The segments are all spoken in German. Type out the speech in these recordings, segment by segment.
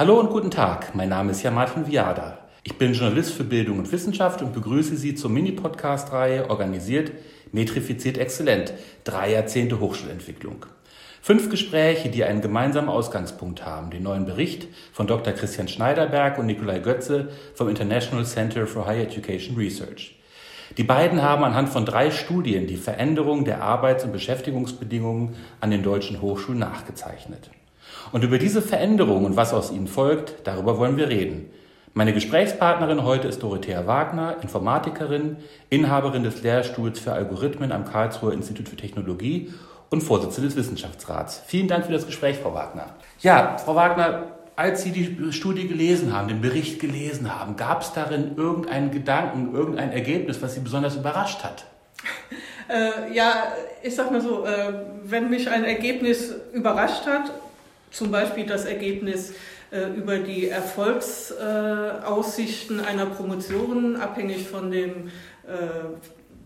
Hallo und guten Tag, mein Name ist ja Martin Viada. Ich bin Journalist für Bildung und Wissenschaft und begrüße Sie zur Mini-Podcast-Reihe organisiert Metrifiziert Exzellent, drei Jahrzehnte Hochschulentwicklung. Fünf Gespräche, die einen gemeinsamen Ausgangspunkt haben, den neuen Bericht von Dr. Christian Schneiderberg und Nikolai Götze vom International Center for Higher Education Research. Die beiden haben anhand von drei Studien die Veränderung der Arbeits- und Beschäftigungsbedingungen an den deutschen Hochschulen nachgezeichnet. Und über diese Veränderung und was aus ihnen folgt, darüber wollen wir reden. Meine Gesprächspartnerin heute ist Dorothea Wagner, Informatikerin, Inhaberin des Lehrstuhls für Algorithmen am Karlsruher Institut für Technologie und Vorsitzende des Wissenschaftsrats. Vielen Dank für das Gespräch, Frau Wagner. Ja, Frau Wagner, als Sie die Studie gelesen haben, den Bericht gelesen haben, gab es darin irgendeinen Gedanken, irgendein Ergebnis, was Sie besonders überrascht hat? Äh, ja, ich sag mal so, äh, wenn mich ein Ergebnis überrascht hat, zum Beispiel das Ergebnis äh, über die Erfolgsaussichten einer Promotion, abhängig von dem äh,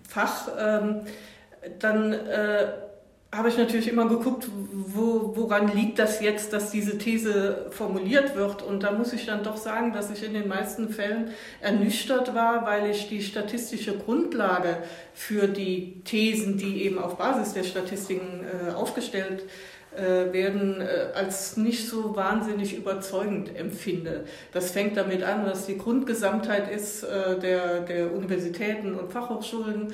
Fach, ähm, dann äh, habe ich natürlich immer geguckt, wo, woran liegt das jetzt, dass diese These formuliert wird. Und da muss ich dann doch sagen, dass ich in den meisten Fällen ernüchtert war, weil ich die statistische Grundlage für die Thesen, die eben auf Basis der Statistiken äh, aufgestellt äh, werden äh, als nicht so wahnsinnig überzeugend empfinde. Das fängt damit an, dass die Grundgesamtheit ist äh, der, der Universitäten und Fachhochschulen,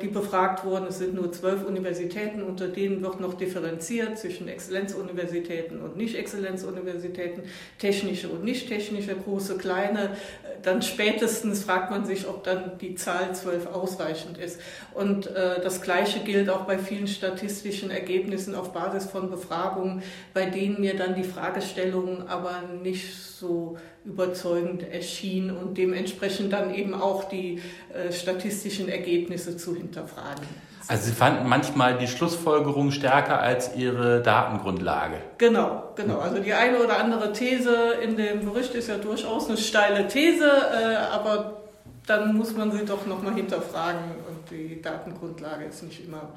die befragt wurden. Es sind nur zwölf Universitäten, unter denen wird noch differenziert zwischen Exzellenzuniversitäten und Nicht-Exzellenzuniversitäten, technische und nicht-technische, große, kleine. Dann spätestens fragt man sich, ob dann die Zahl zwölf ausreichend ist. Und das Gleiche gilt auch bei vielen statistischen Ergebnissen auf Basis von von Befragungen, bei denen mir dann die Fragestellung aber nicht so überzeugend erschien und dementsprechend dann eben auch die äh, statistischen Ergebnisse zu hinterfragen. Also Sie fanden manchmal die Schlussfolgerung stärker als Ihre Datengrundlage. Genau, genau. Also die eine oder andere These in dem Bericht ist ja durchaus eine steile These, äh, aber dann muss man sie doch nochmal hinterfragen und die Datengrundlage ist nicht immer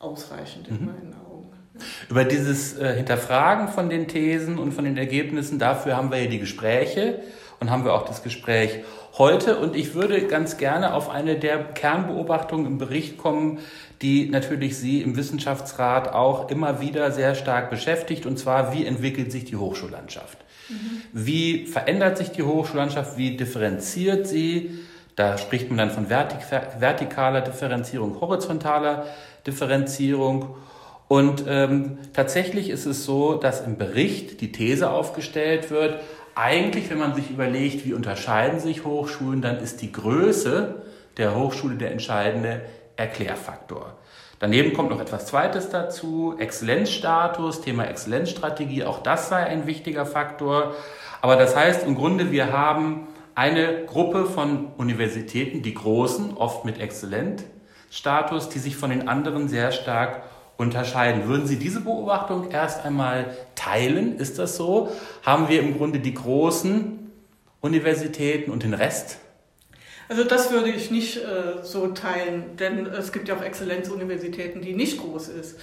ausreichend in mhm. meinen Augen. Über dieses äh, Hinterfragen von den Thesen und von den Ergebnissen, dafür haben wir ja die Gespräche und haben wir auch das Gespräch heute. Und ich würde ganz gerne auf eine der Kernbeobachtungen im Bericht kommen, die natürlich Sie im Wissenschaftsrat auch immer wieder sehr stark beschäftigt, und zwar, wie entwickelt sich die Hochschullandschaft? Mhm. Wie verändert sich die Hochschullandschaft? Wie differenziert sie? Da spricht man dann von vertikaler Differenzierung, horizontaler Differenzierung. Und ähm, tatsächlich ist es so, dass im Bericht die These aufgestellt wird, eigentlich, wenn man sich überlegt, wie unterscheiden sich Hochschulen, dann ist die Größe der Hochschule der entscheidende Erklärfaktor. Daneben kommt noch etwas Zweites dazu, Exzellenzstatus, Thema Exzellenzstrategie, auch das sei ein wichtiger Faktor. Aber das heißt im Grunde, wir haben eine Gruppe von Universitäten, die großen, oft mit Exzellenzstatus, die sich von den anderen sehr stark unterscheiden. Würden Sie diese Beobachtung erst einmal teilen? Ist das so? Haben wir im Grunde die großen Universitäten und den Rest? Also das würde ich nicht äh, so teilen, denn es gibt ja auch Exzellenzuniversitäten, die nicht groß ist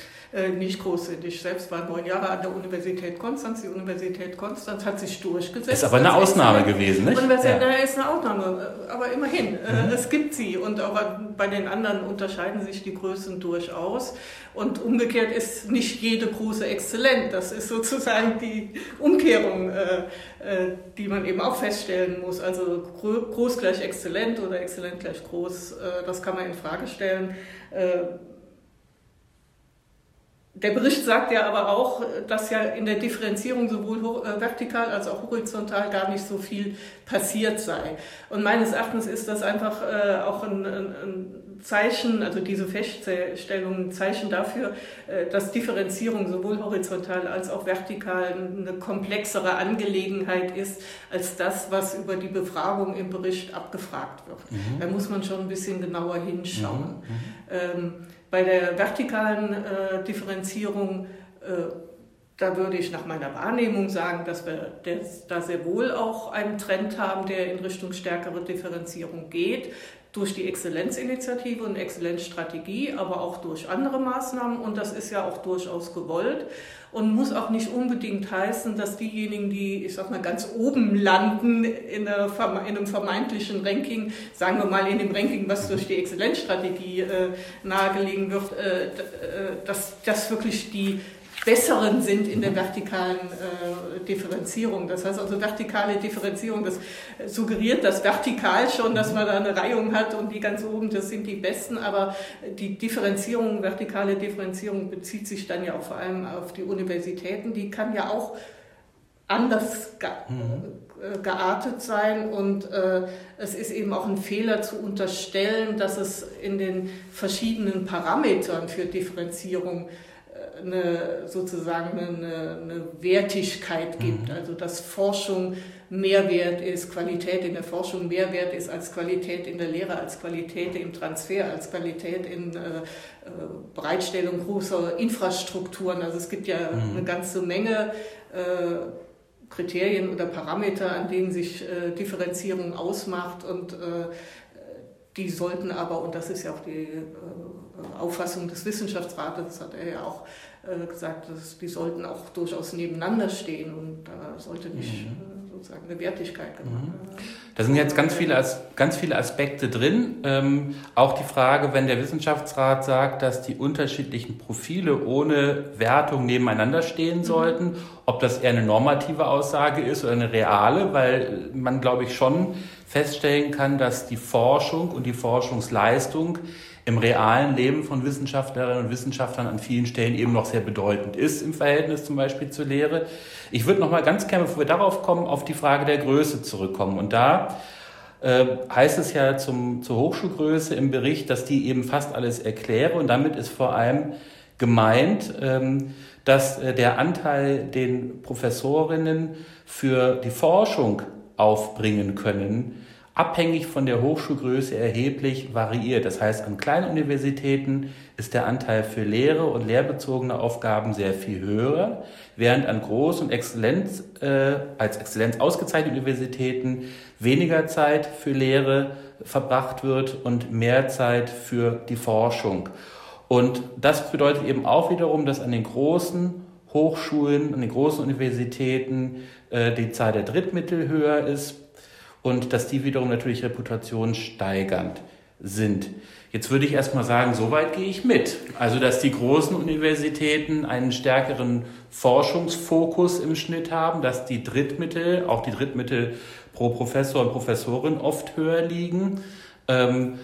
nicht groß sind. Ich selbst war neun Jahre an der Universität Konstanz. Die Universität Konstanz hat sich durchgesetzt. Ist aber eine Ausnahme gewesen, nicht? Universität ja. ist eine Ausnahme, aber immerhin, äh, mhm. es gibt sie. Und aber bei den anderen unterscheiden sich die Größen durchaus. Und umgekehrt ist nicht jede große exzellent. Das ist sozusagen die Umkehrung, äh, äh, die man eben auch feststellen muss. Also groß gleich exzellent oder exzellent gleich groß, äh, das kann man in Frage stellen äh, der Bericht sagt ja aber auch, dass ja in der Differenzierung sowohl äh, vertikal als auch horizontal gar nicht so viel passiert sei. Und meines Erachtens ist das einfach äh, auch ein, ein, Zeichen, also diese Feststellung ein Zeichen dafür, äh, dass Differenzierung sowohl horizontal als auch vertikal eine komplexere Angelegenheit ist als das, was über die Befragung im Bericht abgefragt wird. Mhm. Da muss man schon ein bisschen genauer hinschauen. Mhm. mhm. Ähm, bei der vertikalen äh, Differenzierung äh, da würde ich nach meiner Wahrnehmung sagen, dass wir da sehr wohl auch einen Trend haben, der in Richtung stärkere Differenzierung geht durch die Exzellenzinitiative und Exzellenzstrategie, aber auch durch andere Maßnahmen. Und das ist ja auch durchaus gewollt und muss auch nicht unbedingt heißen, dass diejenigen, die, ich sag mal, ganz oben landen in, einem vermeintlichen Ranking, sagen wir mal in dem Ranking, was durch die Exzellenzstrategie äh, nahegelegen wird, äh, äh dass das wirklich die besseren sind in der vertikalen äh, Differenzierung. Das heißt also vertikale Differenzierung, das suggeriert das vertikal schon, dass man da eine Reihung hat und die ganz oben, das sind die besten, aber die Differenzierung, vertikale Differenzierung bezieht sich dann ja auch vor allem auf die Universitäten, die kann ja auch anders ge mhm. Äh, geartet sein und äh, es ist eben auch ein Fehler zu unterstellen, dass es in den verschiedenen Parametern für Differenzierung eine, sozusagen eine, eine Wertigkeit gibt, mhm. also dass Forschung Mehrwert ist, Qualität in der Forschung Mehrwert ist als Qualität in der Lehre, als Qualität im Transfer, als Qualität in äh, äh Bereitstellung großer Infrastrukturen. Also es gibt ja mhm. eine ganze Menge äh, Kriterien oder Parameter, an denen sich äh, Differenzierung ausmacht und äh, die sollten aber, und das ist ja auch die äh, Auffassung des Wissenschaftsrates, das hat er ja auch äh, gesagt, dass die sollten auch durchaus nebeneinander stehen und da sollte nicht mhm. Äh, sozusagen eine Wertigkeit gemacht mhm. werden. Da sind jetzt ganz viele, ganz viele Aspekte drin. Ähm, auch die Frage, wenn der Wissenschaftsrat sagt, dass die unterschiedlichen Profile ohne Wertung nebeneinander stehen mhm. sollten, mhm. ob das eher eine normative Aussage ist oder eine reale, weil man, glaube ich, schon feststellen kann, dass die Forschung und die Forschungsleistung im realen Leben von Wissenschaftlerinnen und Wissenschaftlern an vielen Stellen eben noch sehr bedeutend ist im Verhältnis zum Beispiel zur Lehre. Ich würde noch mal ganz gerne, bevor wir darauf kommen, auf die Frage der Größe zurückkommen. Und da äh, heißt es ja zum, zur Hochschulgröße im Bericht, dass die eben fast alles erkläre. Und damit ist vor allem gemeint, ähm, dass äh, der Anteil, den Professorinnen für die Forschung aufbringen können, abhängig von der Hochschulgröße erheblich variiert. Das heißt, an kleinen Universitäten ist der Anteil für Lehre und lehrbezogene Aufgaben sehr viel höher, während an Groß- und Exzellenz, äh, als Exzellenz ausgezeichneten Universitäten weniger Zeit für Lehre verbracht wird und mehr Zeit für die Forschung. Und das bedeutet eben auch wiederum, dass an den großen Hochschulen, an den großen Universitäten äh, die Zahl der Drittmittel höher ist und dass die wiederum natürlich reputationssteigernd sind. Jetzt würde ich erstmal sagen, soweit gehe ich mit. Also, dass die großen Universitäten einen stärkeren Forschungsfokus im Schnitt haben, dass die Drittmittel, auch die Drittmittel pro Professor und Professorin oft höher liegen. Ähm,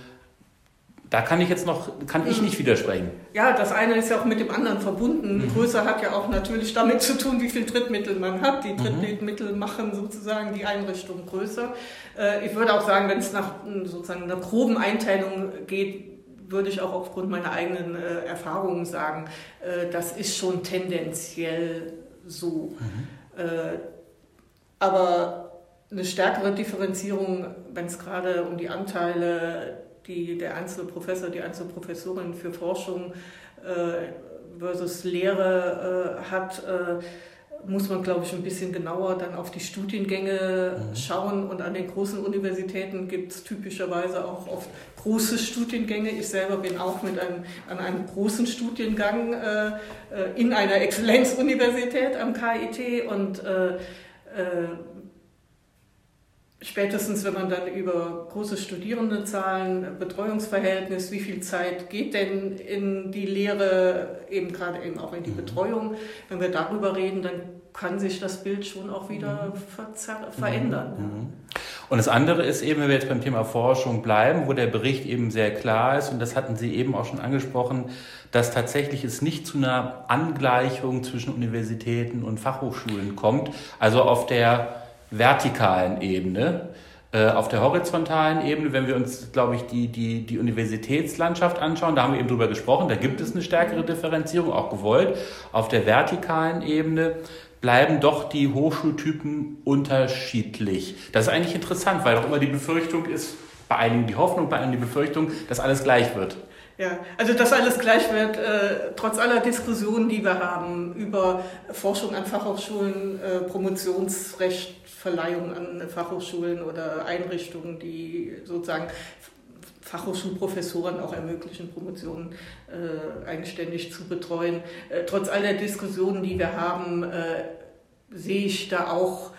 da kann ich jetzt noch, kann ich nicht widersprechen. Ja, das eine ist ja auch mit dem anderen verbunden. Mhm. Größe hat ja auch natürlich damit zu tun, wie viel Drittmittel man hat. Die mhm. Drittmittel mhm. machen sozusagen die Einrichtung größer. Äh, ich würde auch sagen, wenn es nach sozusagen einer groben Einteilung geht, würde ich auch aufgrund meiner eigenen äh, Erfahrungen sagen, äh, das ist schon tendenziell so. Mhm. aber eine stärkere Differenzierung, wenn es gerade um die Anteile die der einzelne Professor, die einzelne Professorin für Forschung äh, versus Lehre äh, hat, äh, muss man, glaube ich, ein bisschen genauer dann auf die Studiengänge mhm. schauen. Und an den großen Universitäten gibt es typischerweise auch oft große Studiengänge. Ich selber bin auch mit einem, an einem großen Studiengang äh, äh, in einer Exzellenzuniversität am KIT und äh, Spätestens, wenn man dann über große Studierendenzahlen, Betreuungsverhältnis, wie viel Zeit geht denn in die Lehre, eben gerade eben auch in die mhm. Betreuung, wenn wir darüber reden, dann kann sich das Bild schon auch wieder mhm. verändern. Mhm. Und das andere ist eben, wenn wir jetzt beim Thema Forschung bleiben, wo der Bericht eben sehr klar ist, und das hatten Sie eben auch schon angesprochen, dass tatsächlich es nicht zu einer Angleichung zwischen Universitäten und Fachhochschulen kommt, also auf der vertikalen Ebene. Äh, auf der horizontalen Ebene, wenn wir uns, glaube ich, die, die, die Universitätslandschaft anschauen, da haben wir eben drüber gesprochen, da gibt es eine stärkere Differenzierung, auch gewollt. Auf der vertikalen Ebene bleiben doch die Hochschultypen unterschiedlich. Das ist eigentlich interessant, weil auch immer die Befürchtung ist, bei einigen die Hoffnung, bei einigen die Befürchtung, dass alles gleich wird. Ja, also das alles gleich wird, äh, trotz aller Diskussionen, die wir haben über Forschung an Fachhochschulen, äh, Promotionsrechtverleihung an Fachhochschulen oder Einrichtungen, die sozusagen Fachhochschulprofessoren auch ermöglichen, Promotionen äh, eigenständig zu betreuen. Äh, trotz all der Diskussionen, die wir haben, äh, sehe ich da auch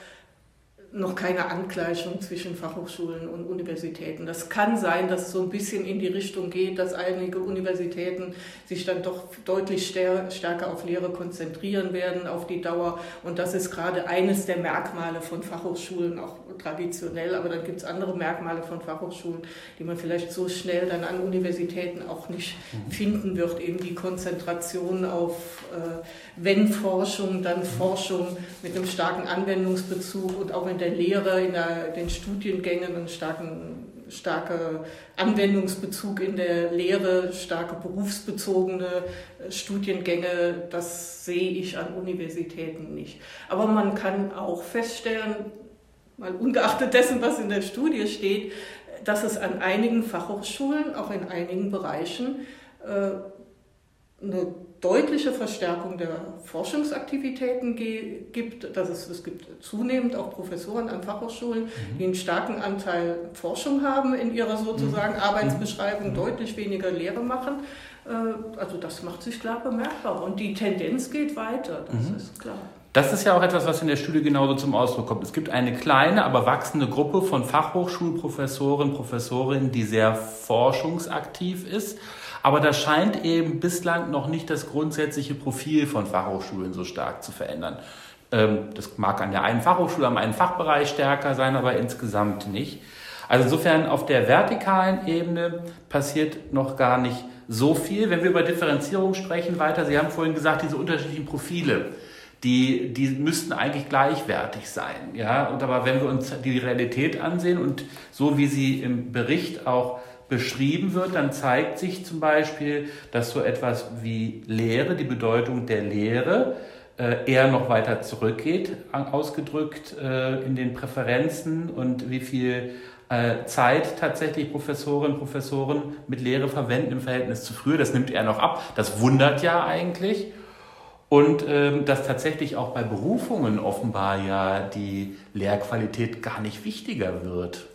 noch keine Angleichung zwischen Fachhochschulen und Universitäten. Das kann sein, dass es so ein bisschen in die Richtung geht, dass einige Universitäten sich dann doch deutlich stärker auf Lehre konzentrieren werden auf die Dauer. Und das ist gerade eines der Merkmale von Fachhochschulen, auch traditionell. Aber dann gibt es andere Merkmale von Fachhochschulen, die man vielleicht so schnell dann an Universitäten auch nicht mhm. finden wird. Eben die Konzentration auf, äh, wenn Forschung, dann Forschung mit einem starken Anwendungsbezug und auch in der Lehre, in der, den Studiengängen einen starken starke Anwendungsbezug in der Lehre, starke berufsbezogene äh, Studiengänge, das sehe ich an Universitäten nicht. Aber man kann auch feststellen, mal ungeachtet dessen, was in der Studie steht, dass es an einigen Fachhochschulen, auch in einigen Bereichen, äh, eine deutliche Verstärkung der Forschungsaktivitäten gibt. Dass es, es gibt zunehmend auch Professoren an Fachhochschulen, mhm. die einen starken Anteil Forschung haben in ihrer sozusagen mhm. Arbeitsbeschreibung, mhm. deutlich weniger Lehre machen. Äh, also das macht sich klar bemerkbar und die Tendenz geht weiter, das mhm. ist klar. Das ist ja auch etwas, was in der Studie genauso zum Ausdruck kommt. Es gibt eine kleine, aber wachsende Gruppe von Fachhochschulprofessoren, Professorinnen, die sehr forschungsaktiv ist aber das scheint eben bislang noch nicht das grundsätzliche Profil von Fachhochschulen so stark zu verändern. Ähm, das mag an der einen Fachhochschule, am einen Fachbereich stärker sein, aber insgesamt nicht. Also insofern auf der vertikalen Ebene passiert noch gar nicht so viel. Wenn wir über Differenzierung sprechen weiter, Sie haben vorhin gesagt, diese unterschiedlichen Profile, die, die müssten eigentlich gleichwertig sein. Ja? Und aber wenn wir uns die Realität ansehen und so wie sie im Bericht auch beschrieben wird, dann zeigt sich zum Beispiel, dass so etwas wie Lehre, die Bedeutung der Lehre, äh, eher noch weiter zurückgeht, ausgedrückt äh, in den Präferenzen und wie viel äh, Zeit tatsächlich Professorinnen und Professoren mit Lehre verwenden im Verhältnis zu früher. Das nimmt er noch ab. Das wundert ja eigentlich. Und ähm, dass tatsächlich auch bei Berufungen offenbar ja die Lehrqualität gar nicht wichtiger wird.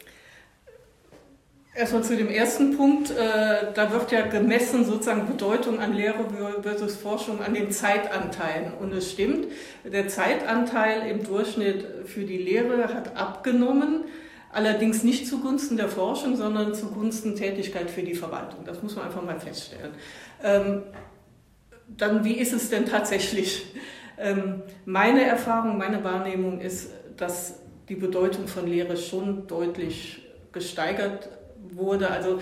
Erstmal zu dem ersten Punkt. Äh, da wird ja gemessen sozusagen Bedeutung an Lehre versus Forschung an den Zeitanteilen. Und es stimmt, der Zeitanteil im Durchschnitt für die Lehre hat abgenommen. Allerdings nicht zugunsten der Forschung, sondern zugunsten Tätigkeit für die Verwaltung. Das muss man einfach mal feststellen. Ähm, dann, wie ist es denn tatsächlich? Ähm, meine Erfahrung, meine Wahrnehmung ist, dass die Bedeutung von Lehre schon deutlich gesteigert wurde. Also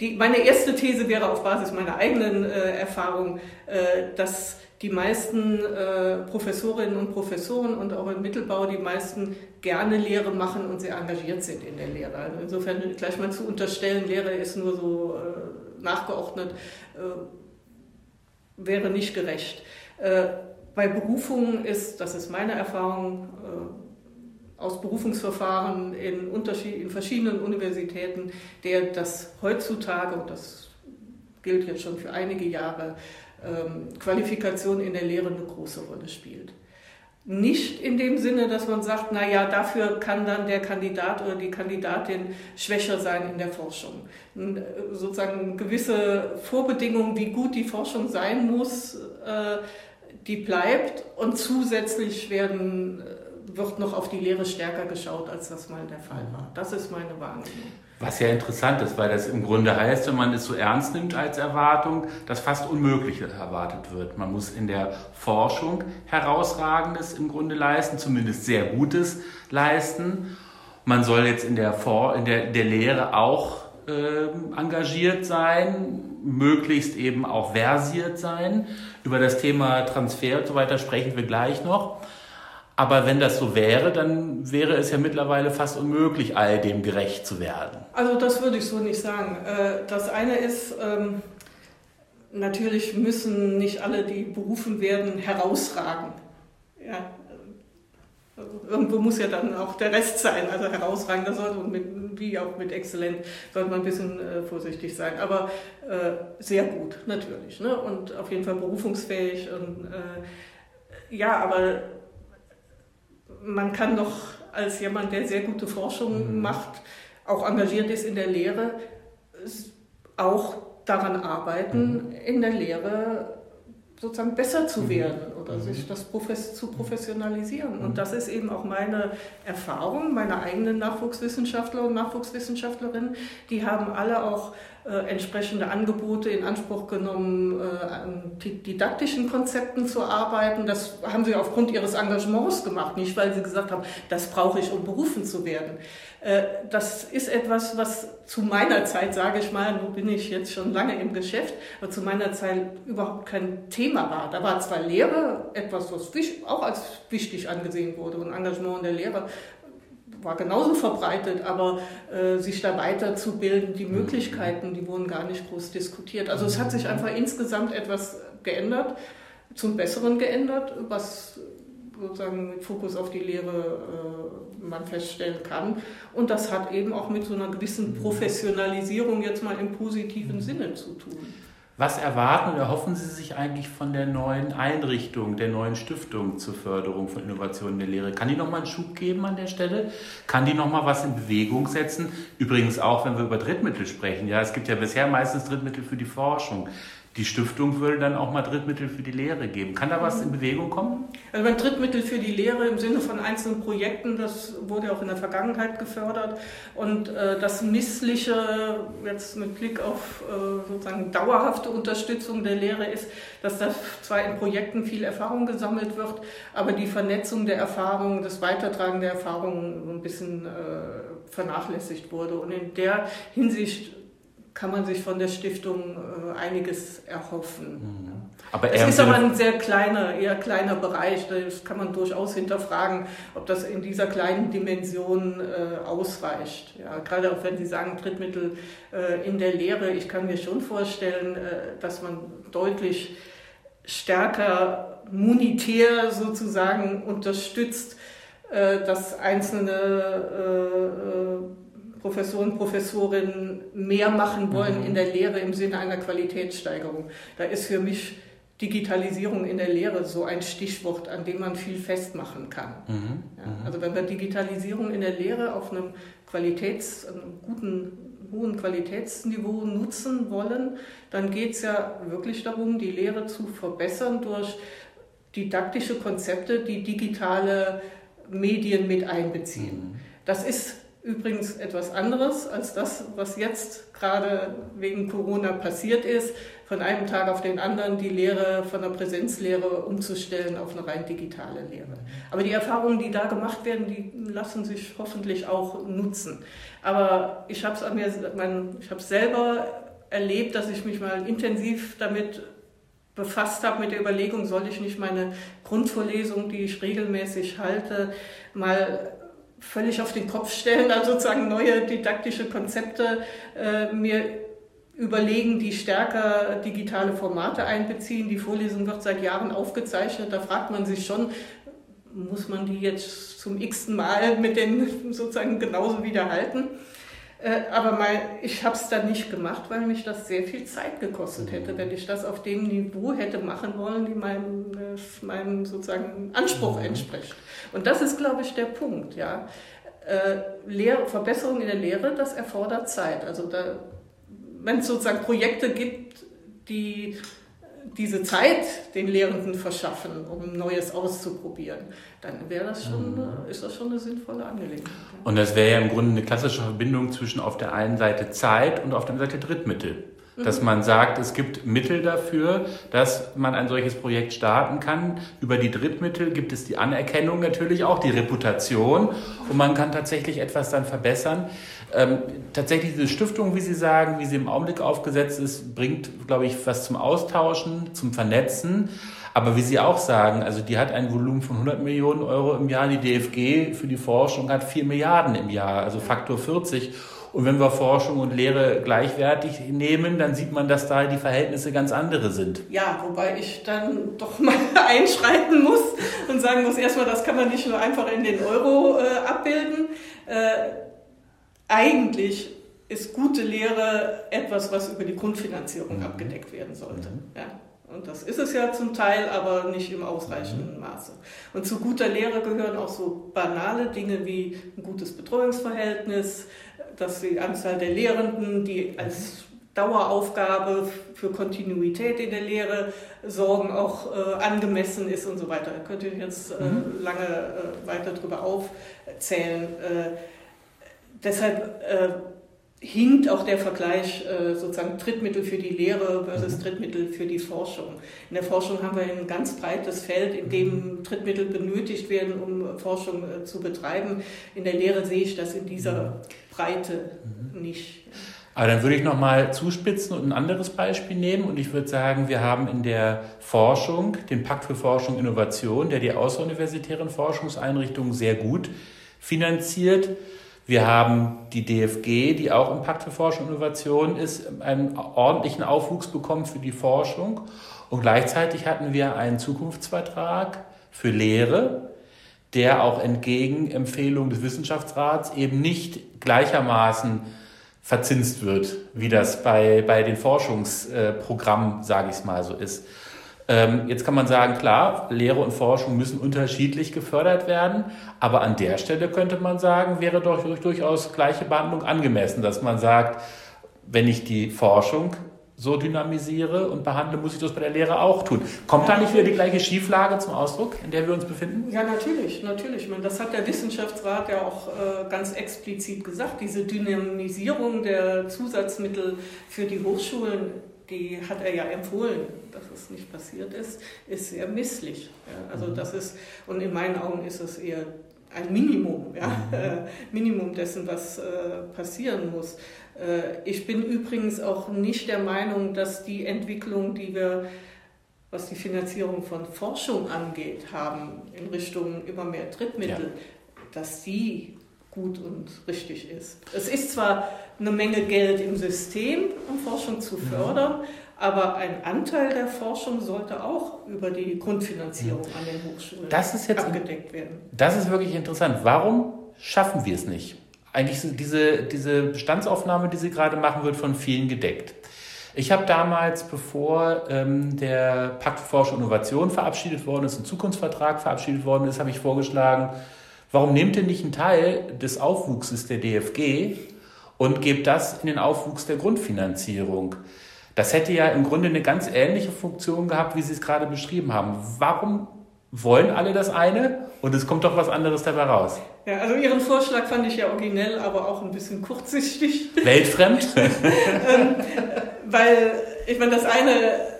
die, meine erste These wäre auf Basis meiner eigenen äh, Erfahrung, äh, dass die meisten äh, Professorinnen und Professoren und auch im Mittelbau die meisten gerne Lehre machen und sehr engagiert sind in der Lehre. Also insofern gleich mal zu unterstellen, Lehre ist nur so äh, nachgeordnet, äh, wäre nicht gerecht. Äh, bei Berufungen ist, das ist meine Erfahrung, aus Berufungsverfahren in, Unterschied, in verschiedenen Universitäten, der das heutzutage, und das gilt jetzt schon für einige Jahre, ähm, Qualifikation in der Lehre eine große Rolle spielt. Nicht in dem Sinne, dass man sagt, na ja, dafür kann dann der Kandidat oder die Kandidatin schwächer sein in der Forschung. Äh, sozusagen gewisse Vorbedingungen, wie gut die Forschung sein muss, äh, die bleibt und zusätzlich werden äh, wird noch auf die Lehre stärker geschaut, als das mal der Fall war. Das ist meine Wahrnehmung. Was ja interessant ist, weil das im Grunde heißt, wenn man es so ernst nimmt als Erwartung, dass fast Unmögliche erwartet wird. Man muss in der Forschung herausragendes im Grunde leisten, zumindest sehr Gutes leisten. Man soll jetzt in der, For in der, der Lehre auch äh, engagiert sein, möglichst eben auch versiert sein. Über das Thema Transfer und so weiter sprechen wir gleich noch. Aber wenn das so wäre, dann wäre es ja mittlerweile fast unmöglich, all dem gerecht zu werden. Also das würde ich so nicht sagen. Äh, das eine ist, ähm, natürlich müssen nicht alle, die berufen werden, herausragen. Ja. irgendwo muss ja dann auch der Rest sein, also herausragender sollte und mit, wie auch mit exzellent sollte man ein bisschen äh, vorsichtig sein, aber äh, sehr gut natürlich ne? und auf jeden Fall berufungsfähig und äh, ja, aber man kann doch als jemand, der sehr gute Forschung mhm. macht, auch engagiert ist in der Lehre, auch daran arbeiten, mhm. in der Lehre sozusagen besser zu mhm. werden oder mhm. sich das zu professionalisieren. Und mhm. das ist eben auch meine Erfahrung, meine eigenen Nachwuchswissenschaftler und Nachwuchswissenschaftlerinnen. Die haben alle auch entsprechende Angebote in Anspruch genommen, äh, an didaktischen Konzepten zu arbeiten. Das haben sie aufgrund ihres Engagements gemacht, nicht weil sie gesagt haben, das brauche ich, um berufen zu werden. Äh, das ist etwas, was zu meiner Zeit, sage ich mal, nun bin ich jetzt schon lange im Geschäft, aber zu meiner Zeit überhaupt kein Thema war. Da war zwar Lehre etwas, was auch als wichtig angesehen wurde und Engagement in der Lehre war genauso verbreitet, aber äh, sich da weiterzubilden, die mhm. Möglichkeiten, die wurden gar nicht groß diskutiert. Also es hat sich einfach insgesamt etwas geändert, zum Besseren geändert, was sozusagen mit Fokus auf die Lehre äh, man feststellen kann. Und das hat eben auch mit so einer gewissen mhm. Professionalisierung jetzt mal im positiven Sinne zu tun. Was erwarten oder hoffen Sie sich eigentlich von der neuen Einrichtung, der neuen Stiftung zur Förderung von Innovationen in der Lehre? Kann die nochmal einen Schub geben an der Stelle? Kann die nochmal was in Bewegung setzen? Übrigens auch, wenn wir über Drittmittel sprechen. Ja, es gibt ja bisher meistens Drittmittel für die Forschung die Stiftung würde dann auch mal Drittmittel für die Lehre geben. Kann da was in Bewegung kommen? Also ein Drittmittel für die Lehre im Sinne von einzelnen Projekten, das wurde auch in der Vergangenheit gefördert. Und äh, das Missliche jetzt mit Blick auf äh, sozusagen dauerhafte Unterstützung der Lehre ist, dass da zwar in Projekten viel Erfahrung gesammelt wird, aber die Vernetzung der Erfahrungen, das Weitertragen der Erfahrungen ein bisschen äh, vernachlässigt wurde. Und in der Hinsicht kann man sich von der Stiftung äh, einiges erhoffen. Mhm. Aber es ist aber ein sehr kleiner, eher kleiner Bereich. Das kann man durchaus hinterfragen, ob das in dieser kleinen Dimension äh, ausreicht. Ja, gerade auch wenn Sie sagen, Drittmittel äh, in der Lehre. Ich kann mir schon vorstellen, äh, dass man deutlich stärker monetär sozusagen unterstützt, äh, dass einzelne äh, Professoren, Professorinnen mehr machen wollen mhm. in der Lehre im Sinne einer Qualitätssteigerung. Da ist für mich Digitalisierung in der Lehre so ein Stichwort, an dem man viel festmachen kann. Mhm. Ja, mhm. also wenn wir Digitalisierung in der Lehre auf einem Qualitäts, einem guten, hohen Qualitätsniveau nutzen wollen, dann geht es ja wirklich darum, die Lehre zu verbessern durch didaktische Konzepte, die digitale Medien mit einbeziehen. Mhm. Das ist Übrigens etwas anderes als das, was jetzt gerade wegen Corona passiert ist, von einem Tag auf den anderen die Lehre von der Präsenzlehre umzustellen auf eine rein digitale Lehre. Aber die Erfahrungen, die da gemacht werden, die lassen sich hoffentlich auch nutzen. Aber ich habe es an mir, mein, ich habe selber erlebt, dass ich mich mal intensiv damit befasst habe mit der Überlegung, soll ich nicht meine Grundvorlesung, die ich regelmäßig halte, mal völlig auf den Kopf stellen, also sozusagen neue didaktische Konzepte äh, mir überlegen, die stärker digitale Formate einbeziehen. Die Vorlesung wird seit Jahren aufgezeichnet. Da fragt man sich schon, muss man die jetzt zum x-ten Mal mit den sozusagen genauso wiederhalten? Äh, aber mal, ich habe es dann nicht gemacht, weil mich das sehr viel Zeit gekostet hätte, wenn ich das auf dem Niveau hätte machen wollen, die meinem, äh, meinem sozusagen Anspruch mhm. entspricht. Und das ist, glaube ich, der Punkt. Ja. Äh, Lehr Verbesserung in der Lehre, das erfordert Zeit. Also da, wenn es sozusagen Projekte gibt, die diese Zeit den Lehrenden verschaffen, um Neues auszuprobieren, dann wäre das schon, mhm. ist das schon eine sinnvolle Angelegenheit. Und das wäre ja im Grunde eine klassische Verbindung zwischen auf der einen Seite Zeit und auf der anderen Seite Drittmittel dass man sagt, es gibt Mittel dafür, dass man ein solches Projekt starten kann. Über die Drittmittel gibt es die Anerkennung natürlich auch, die Reputation und man kann tatsächlich etwas dann verbessern. Ähm, tatsächlich diese Stiftung, wie Sie sagen, wie sie im Augenblick aufgesetzt ist, bringt, glaube ich, was zum Austauschen, zum Vernetzen. Aber wie Sie auch sagen, also die hat ein Volumen von 100 Millionen Euro im Jahr. Die DFG für die Forschung hat 4 Milliarden im Jahr, also Faktor 40. Und wenn wir Forschung und Lehre gleichwertig nehmen, dann sieht man, dass da die Verhältnisse ganz andere sind. Ja, wobei ich dann doch mal einschreiten muss und sagen muss, erstmal, das kann man nicht nur einfach in den Euro äh, abbilden. Äh, eigentlich ist gute Lehre etwas, was über die Grundfinanzierung mhm. abgedeckt werden sollte. Mhm. Ja. Und das ist es ja zum Teil, aber nicht im ausreichenden mhm. Maße. Und zu guter Lehre gehören auch so banale Dinge wie ein gutes Betreuungsverhältnis, dass die Anzahl der Lehrenden, die als Daueraufgabe für Kontinuität in der Lehre sorgen, auch äh, angemessen ist und so weiter. Da könnte ich jetzt äh, mhm. lange äh, weiter drüber aufzählen. Äh, deshalb äh, hinkt auch der Vergleich äh, sozusagen Trittmittel für die Lehre versus mhm. Trittmittel für die Forschung. In der Forschung haben wir ein ganz breites Feld, in dem mhm. Trittmittel benötigt werden, um Forschung äh, zu betreiben. In der Lehre sehe ich das in dieser mhm. Breite mhm. nicht. Aber dann würde ich nochmal zuspitzen und ein anderes Beispiel nehmen. Und ich würde sagen, wir haben in der Forschung den Pakt für Forschung und Innovation, der die außeruniversitären Forschungseinrichtungen sehr gut finanziert. Wir haben die DFG, die auch im Pakt für Forschung und Innovation ist, einen ordentlichen Aufwuchs bekommen für die Forschung. Und gleichzeitig hatten wir einen Zukunftsvertrag für Lehre, der auch entgegen Empfehlungen des Wissenschaftsrats eben nicht gleichermaßen verzinst wird, wie das bei, bei den Forschungsprogrammen, sage ich es mal so ist. Ähm, jetzt kann man sagen, klar, Lehre und Forschung müssen unterschiedlich gefördert werden, aber an der Stelle könnte man sagen, wäre doch durchaus gleiche Behandlung angemessen, dass man sagt, wenn ich die Forschung so dynamisiere und behandle, muss ich das bei der Lehre auch tun. Kommt ja, da nicht wieder die gleiche Schieflage zum Ausdruck, in der wir uns befinden? Ja, natürlich, natürlich. meine, das hat der Wissenschaftsrat ja auch äh, ganz explizit gesagt. Diese Dynamisierung der Zusatzmittel für die Hochschulen die hat er ja empfohlen, dass es nicht passiert ist, ist sehr misslich. Ja, also mhm. das ist, und in meinen Augen ist es eher ein Minimum, ja, mhm. Minimum dessen, was äh, passieren muss. Äh, ich bin übrigens auch nicht der Meinung, dass die Entwicklung, die wir, was die Finanzierung von Forschung angeht, haben, in Richtung immer mehr Drittmittel, ja. dass die gut und richtig ist. Es ist zwar eine Menge Geld im System, um Forschung zu fördern, aber ein Anteil der Forschung sollte auch über die Grundfinanzierung an den Hochschulen das ist jetzt, abgedeckt werden. Das ist wirklich interessant. Warum schaffen wir es nicht? Eigentlich diese, diese Bestandsaufnahme, die Sie gerade machen, wird von vielen gedeckt. Ich habe damals, bevor ähm, der Pakt für Forschung und Innovation verabschiedet worden ist, ein Zukunftsvertrag verabschiedet worden ist, habe ich vorgeschlagen, Warum nehmt ihr nicht einen Teil des Aufwuchses der DFG und gebt das in den Aufwuchs der Grundfinanzierung? Das hätte ja im Grunde eine ganz ähnliche Funktion gehabt, wie Sie es gerade beschrieben haben. Warum wollen alle das eine und es kommt doch was anderes dabei raus? Ja, also Ihren Vorschlag fand ich ja originell, aber auch ein bisschen kurzsichtig. Weltfremd? ähm, weil, ich meine, das eine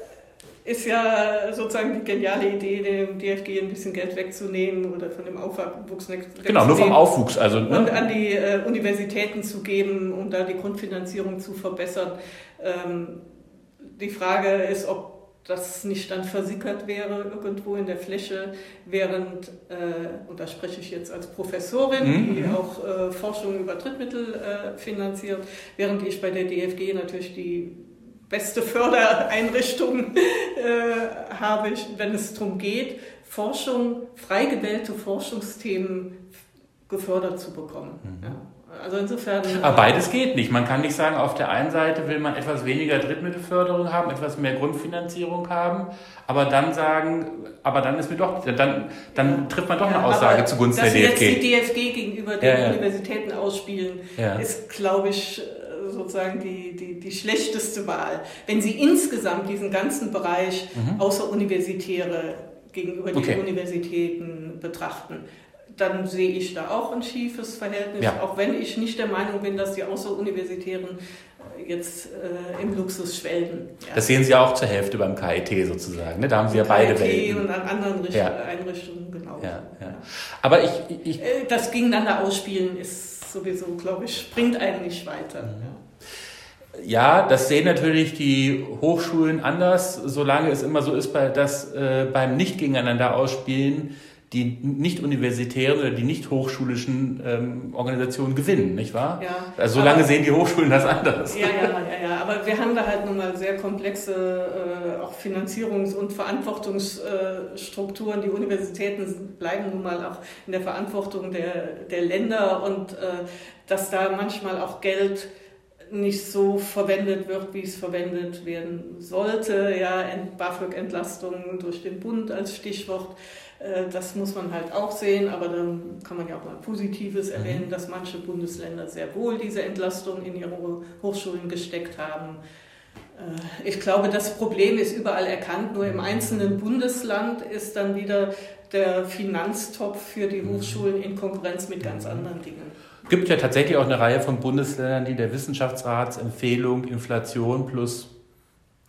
ist ja sozusagen die geniale Idee, dem DFG ein bisschen Geld wegzunehmen oder von dem Aufwuchs wegzunehmen. Genau, nur vom Aufwuchs. Also, ne? Und an die äh, Universitäten zu geben, um da die Grundfinanzierung zu verbessern. Ähm, die Frage ist, ob das nicht dann versickert wäre irgendwo in der Fläche, während, äh, und da spreche ich jetzt als Professorin, mhm. die auch äh, Forschung über Drittmittel äh, finanziert, während ich bei der DFG natürlich die beste Fördereinrichtung äh, habe ich, wenn es darum geht, Forschung, frei gewählte Forschungsthemen gefördert zu bekommen. Mhm. Ja. Also insofern. Aber beides geht nicht. Man kann nicht sagen, auf der einen Seite will man etwas weniger Drittmittelförderung haben, etwas mehr Grundfinanzierung haben, aber dann sagen, aber dann ist mir doch, dann, dann trifft man doch ja, eine Aussage zugunsten der DFG. Dass jetzt die DFG gegenüber den ja, Universitäten ausspielen, ist, glaube ich, sozusagen die, die, die schlechteste Wahl. Wenn Sie insgesamt diesen ganzen Bereich mhm. Universitäre gegenüber okay. den Universitäten betrachten, dann sehe ich da auch ein schiefes Verhältnis, ja. auch wenn ich nicht der Meinung bin, dass die Außeruniversitären jetzt äh, im Luxus schwelgen. Ja. Das sehen Sie auch zur Hälfte beim KIT sozusagen. Ne? Da haben Sie ja beide KIT Welten. und an anderen Richt ja. Einrichtungen, genau. Ja, ja. Aber ich, ich äh, das gegeneinander ausspielen ist sowieso, glaube ich, bringt einen nicht weiter. Mhm ja, das sehen natürlich die Hochschulen anders, solange es immer so ist, dass äh, beim nicht gegeneinander ausspielen die nicht universitären oder die nicht hochschulischen ähm, Organisationen gewinnen, nicht wahr? Ja, also solange sehen die Hochschulen das anders. Ja, ja, ja, ja. Aber wir haben da halt nun mal sehr komplexe äh, auch Finanzierungs- und Verantwortungsstrukturen. die Universitäten bleiben nun mal auch in der Verantwortung der, der Länder und äh, dass da manchmal auch Geld nicht so verwendet wird, wie es verwendet werden sollte. Ja, BAföG-Entlastungen durch den Bund als Stichwort. Äh, das muss man halt auch sehen, aber dann kann man ja auch mal Positives mhm. erwähnen, dass manche Bundesländer sehr wohl diese Entlastung in ihre Hochschulen gesteckt haben. Äh, ich glaube, das Problem ist überall erkannt, nur im einzelnen Bundesland ist dann wieder der Finanztopf für die mhm. Hochschulen in Konkurrenz mit ganz anderen Dingen gibt ja tatsächlich auch eine Reihe von Bundesländern, die der Wissenschaftsratsempfehlung Inflation plus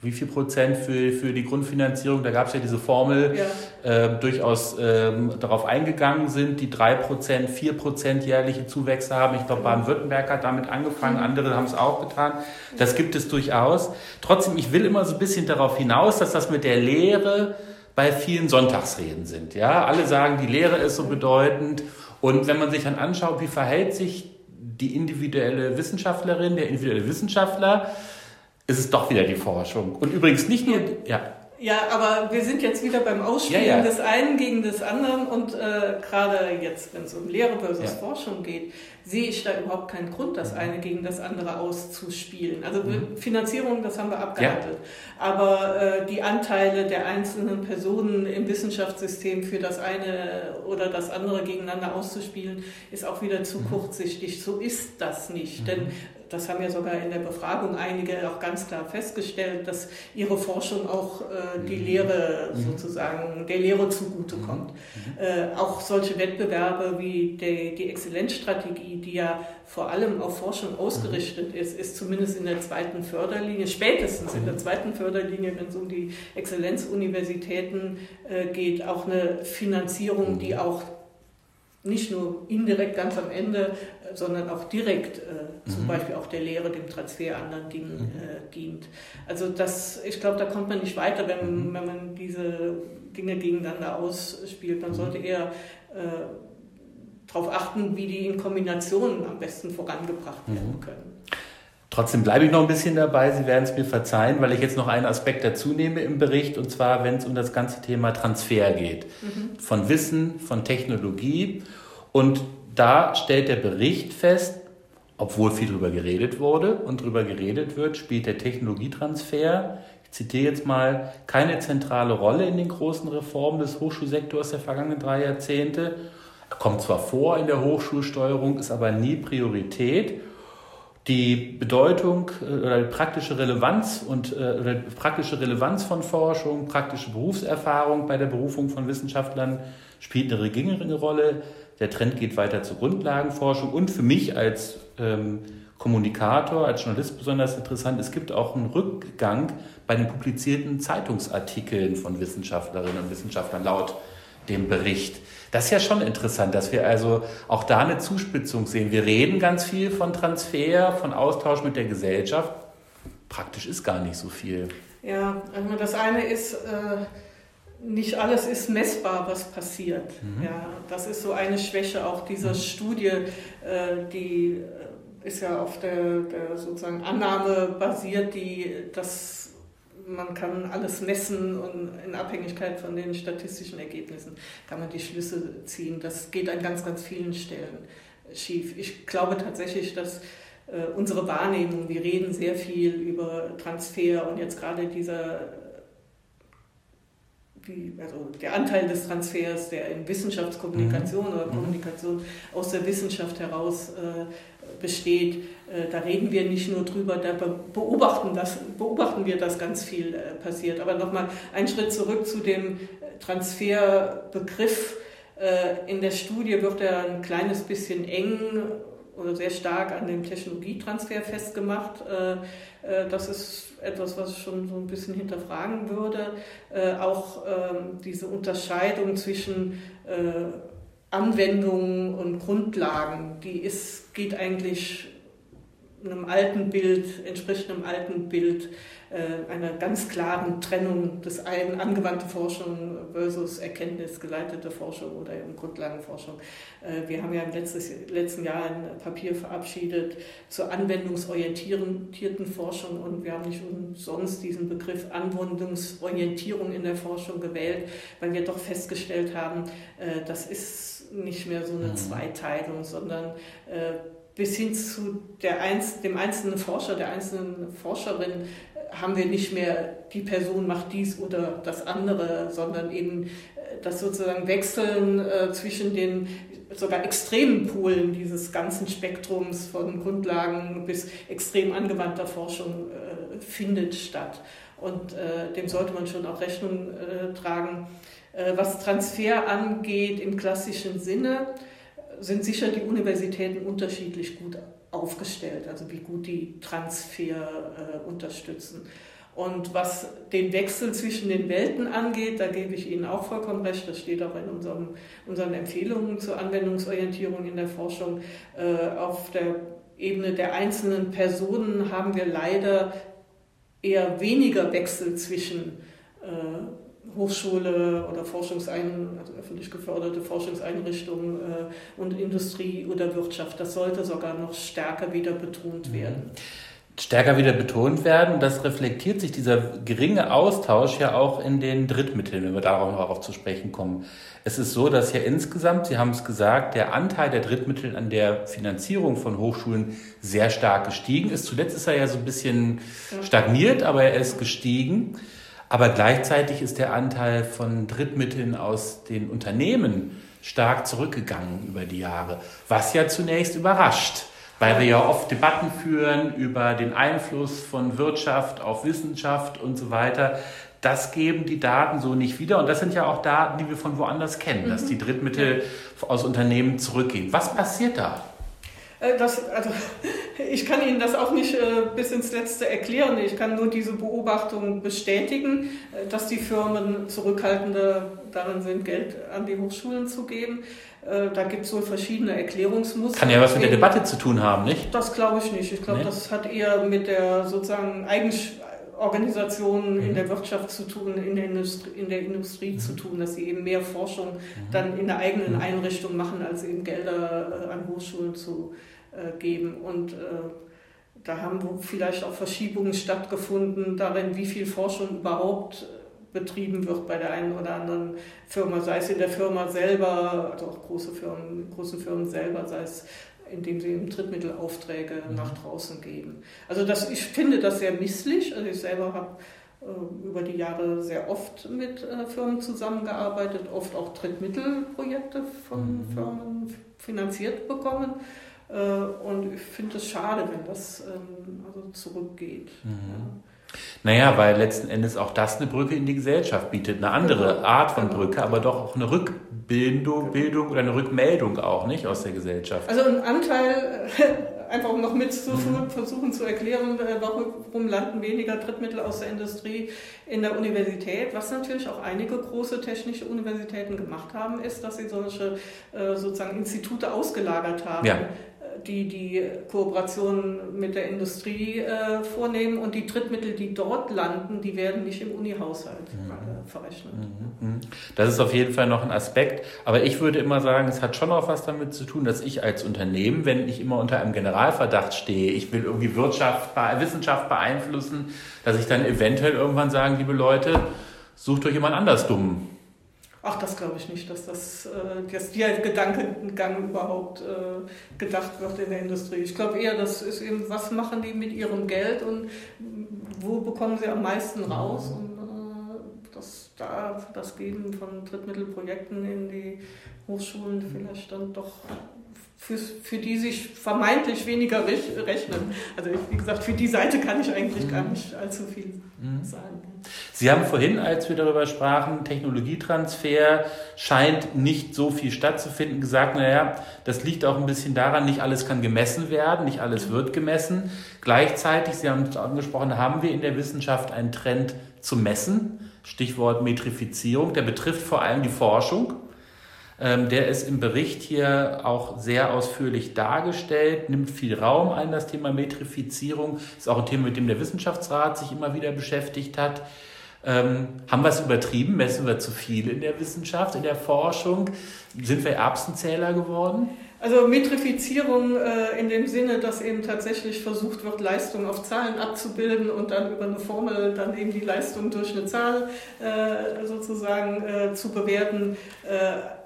wie viel Prozent für, für die Grundfinanzierung, da gab es ja diese Formel, ja. äh, durchaus äh, darauf eingegangen sind, die drei Prozent, vier Prozent jährliche Zuwächse haben. Ich glaube, Baden-Württemberg hat damit angefangen, mhm. andere haben es auch getan. Das gibt es durchaus. Trotzdem, ich will immer so ein bisschen darauf hinaus, dass das mit der Lehre bei vielen Sonntagsreden sind. Ja, alle sagen, die Lehre ist so bedeutend und wenn man sich dann anschaut, wie verhält sich die individuelle Wissenschaftlerin, der individuelle Wissenschaftler, ist es doch wieder die Forschung. Und übrigens nicht nur, ja. Ja, aber wir sind jetzt wieder beim Ausspielen ja, ja. des einen gegen des anderen und äh, gerade jetzt, wenn es um Lehre versus ja. Forschung geht, sehe ich da überhaupt keinen Grund, das eine gegen das andere auszuspielen. Also mhm. Finanzierung, das haben wir abgehandelt. Aber äh, die Anteile der einzelnen Personen im Wissenschaftssystem für das eine oder das andere gegeneinander auszuspielen, ist auch wieder zu mhm. kurzsichtig. So ist das nicht. Mhm. Denn das haben ja sogar in der Befragung einige auch ganz klar festgestellt, dass ihre Forschung auch äh, die mhm. Lehre mhm. sozusagen, der Lehre zugutekommt. Mhm. Äh, auch solche Wettbewerbe wie die, die Exzellenzstrategie, die ja vor allem auf Forschung ausgerichtet ist, ist zumindest in der zweiten Förderlinie, spätestens in der zweiten Förderlinie, wenn es um die Exzellenzuniversitäten äh, geht, auch eine Finanzierung, die auch nicht nur indirekt ganz am Ende, sondern auch direkt äh, mhm. zum Beispiel auch der Lehre, dem Transfer, anderen Dingen mhm. äh, dient. Also das, ich glaube, da kommt man nicht weiter, wenn, mhm. wenn man diese Dinge gegeneinander ausspielt. Man sollte eher äh, darauf achten, wie die in Kombination am besten vorangebracht werden mhm. können. Trotzdem bleibe ich noch ein bisschen dabei. Sie werden es mir verzeihen, weil ich jetzt noch einen Aspekt dazu nehme im Bericht, und zwar, wenn es um das ganze Thema Transfer geht. Mhm. Von Wissen, von Technologie. Und da stellt der Bericht fest, obwohl viel darüber geredet wurde und darüber geredet wird, spielt der Technologietransfer, ich zitiere jetzt mal, keine zentrale Rolle in den großen Reformen des Hochschulsektors der vergangenen drei Jahrzehnte. Er kommt zwar vor in der Hochschulsteuerung, ist aber nie Priorität die Bedeutung äh, oder die praktische Relevanz und äh, oder praktische Relevanz von Forschung, praktische Berufserfahrung bei der Berufung von Wissenschaftlern spielt eine geringere Rolle. Der Trend geht weiter zur Grundlagenforschung und für mich als ähm, Kommunikator, als Journalist besonders interessant, es gibt auch einen Rückgang bei den publizierten Zeitungsartikeln von Wissenschaftlerinnen und Wissenschaftlern laut dem Bericht. Das ist ja schon interessant, dass wir also auch da eine Zuspitzung sehen. Wir reden ganz viel von Transfer, von Austausch mit der Gesellschaft. Praktisch ist gar nicht so viel. Ja, also das eine ist, äh, nicht alles ist messbar, was passiert. Mhm. Ja, das ist so eine Schwäche auch dieser mhm. Studie, äh, die äh, ist ja auf der, der sozusagen Annahme basiert, die das man kann alles messen und in Abhängigkeit von den statistischen Ergebnissen kann man die Schlüsse ziehen. Das geht an ganz, ganz vielen Stellen schief. Ich glaube tatsächlich, dass äh, unsere Wahrnehmung, wir reden sehr viel über Transfer und jetzt gerade dieser die, also der Anteil des Transfers, der in Wissenschaftskommunikation mhm. oder mhm. Kommunikation aus der Wissenschaft heraus äh, besteht, äh, da reden wir nicht nur drüber, da beobachten, das, beobachten wir, dass ganz viel äh, passiert. Aber nochmal einen Schritt zurück zu dem Transferbegriff. Äh, in der Studie wird er ein kleines bisschen eng sehr stark an dem Technologietransfer festgemacht. Das ist etwas, was ich schon so ein bisschen hinterfragen würde. Auch ähm, diese Unterscheidung zwischen Anwendungen und Grundlagen, die ist, geht eigentlich einem alten Bild, entspricht einem alten Bild äh, einer ganz klaren Trennung des einen angewandte Forschung versus erkenntnisgeleitete Forschung oder eben Grundlagenforschung. Äh, wir haben ja im letztes, letzten Jahr ein Papier verabschiedet zur anwendungsorientierten Forschung und wir haben nicht umsonst diesen Begriff Anwendungsorientierung in der Forschung gewählt, weil wir doch festgestellt haben, äh, das ist nicht mehr so eine mhm. Zweiteilung, sondern bis hin zu der, dem einzelnen Forscher, der einzelnen Forscherin haben wir nicht mehr, die Person macht dies oder das andere, sondern eben äh, das sozusagen Wechseln äh, zwischen den sogar extremen Polen dieses ganzen Spektrums von Grundlagen bis extrem angewandter Forschung äh, findet statt. Und dem sollte man schon auch Rechnung tragen. Was Transfer angeht im klassischen Sinne, sind sicher die Universitäten unterschiedlich gut aufgestellt, also wie gut die Transfer äh, unterstützen. Und was den Wechsel zwischen den Welten angeht, da gebe ich Ihnen auch vollkommen recht, das steht auch in unserem, unseren Empfehlungen zur Anwendungsorientierung in der Forschung. Äh, auf der Ebene der einzelnen Personen haben wir leider eher weniger Wechsel zwischen äh, Hochschule oder Forschungsein, also öffentlich geförderte Forschungseinrichtungen äh, und Industrie oder Wirtschaft. Das sollte sogar noch stärker wieder betont mhm. werden. Stärker wieder betont werden. Das reflektiert sich dieser geringe Austausch ja auch in den Drittmitteln, wenn wir darauf noch zu sprechen kommen. Es ist so, dass ja insgesamt, Sie haben es gesagt, der Anteil der Drittmittel an der Finanzierung von Hochschulen sehr stark gestiegen ist. Zuletzt ist er ja so ein bisschen stagniert, aber er ist gestiegen. Aber gleichzeitig ist der Anteil von Drittmitteln aus den Unternehmen stark zurückgegangen über die Jahre, was ja zunächst überrascht, weil wir ja oft Debatten führen über den Einfluss von Wirtschaft auf Wissenschaft und so weiter. Das geben die Daten so nicht wieder. Und das sind ja auch Daten, die wir von woanders kennen, dass die mhm. Drittmittel aus Unternehmen zurückgehen. Was passiert da? Äh, das, also, ich kann Ihnen das auch nicht äh, bis ins Letzte erklären. Ich kann nur diese Beobachtung bestätigen, äh, dass die Firmen zurückhaltender darin sind, Geld an die Hochschulen zu geben. Da gibt es wohl verschiedene Erklärungsmuster. Kann ja was mit der Debatte zu tun haben, nicht? Das glaube ich nicht. Ich glaube, nee. das hat eher mit der sozusagen Eigenorganisation mhm. in der Wirtschaft zu tun, in der Industrie, in der Industrie mhm. zu tun, dass sie eben mehr Forschung mhm. dann in der eigenen mhm. Einrichtung machen, als eben Gelder an Hochschulen zu geben. Und äh, da haben vielleicht auch Verschiebungen stattgefunden darin, wie viel Forschung überhaupt äh, betrieben wird bei der einen oder anderen Firma, sei es in der Firma selber, also auch große Firmen, großen Firmen selber, sei es indem sie eben Drittmittelaufträge mhm. nach draußen geben. Also das, ich finde das sehr misslich. Also ich selber habe äh, über die Jahre sehr oft mit äh, Firmen zusammengearbeitet, oft auch Drittmittelprojekte von mhm. Firmen finanziert bekommen. Äh, und ich finde es schade, wenn das ähm, also zurückgeht. Mhm. Ja. Naja, weil letzten Endes auch das eine Brücke in die Gesellschaft bietet. Eine andere genau. Art von genau. Brücke, aber doch auch eine Rückbildung Bildung oder eine Rückmeldung auch, nicht aus der Gesellschaft. Also ein Anteil, einfach um noch mit zu mhm. versuchen zu erklären, äh, warum landen weniger Drittmittel aus der Industrie in der Universität. Was natürlich auch einige große technische Universitäten gemacht haben, ist, dass sie solche äh, sozusagen Institute ausgelagert haben. Ja die die Kooperation mit der Industrie äh, vornehmen und die Drittmittel, die dort landen, die werden nicht im Unihaushalt mhm. äh, verrechnet. Mhm. mhm. Das ist auf jeden Fall noch ein Aspekt, aber ich würde immer sagen, es hat schon auch was damit zu tun, dass ich als Unternehmen, wenn ich immer unter einem Generalverdacht stehe, ich will irgendwie Wirtschaft, Wissenschaft beeinflussen, dass ich dann eventuell irgendwann sagen, liebe Leute, sucht euch jemand anders dumm Ach, das glaube ich nicht, dass das äh, dass der Gedankengang überhaupt äh, gedacht wird in der Industrie. Ich glaube eher, das ist eben, was machen die mit ihrem Geld und wo bekommen sie am meisten raus? Und äh, das da das Geben von Drittmittelprojekten in die Hochschulen vielleicht dann doch für, für die sich vermeintlich weniger rechnen. Also wie gesagt, für die Seite kann ich eigentlich gar mhm. nicht allzu viel mhm. sagen. Sie haben vorhin, als wir darüber sprachen, Technologietransfer scheint nicht so viel stattzufinden, gesagt, naja, das liegt auch ein bisschen daran, nicht alles kann gemessen werden, nicht alles wird gemessen. Gleichzeitig, Sie haben es angesprochen, haben wir in der Wissenschaft einen Trend zu messen. Stichwort Metrifizierung, der betrifft vor allem die Forschung. Ähm, der ist im Bericht hier auch sehr ausführlich dargestellt, nimmt viel Raum ein, das Thema Metrifizierung. Ist auch ein Thema, mit dem der Wissenschaftsrat sich immer wieder beschäftigt hat. Ähm, haben wir es übertrieben? Messen wir zu viel in der Wissenschaft, in der Forschung? Sind wir Erbsenzähler geworden? Also Metrifizierung äh, in dem Sinne, dass eben tatsächlich versucht wird, Leistung auf Zahlen abzubilden und dann über eine Formel dann eben die Leistung durch eine Zahl äh, sozusagen äh, zu bewerten, äh,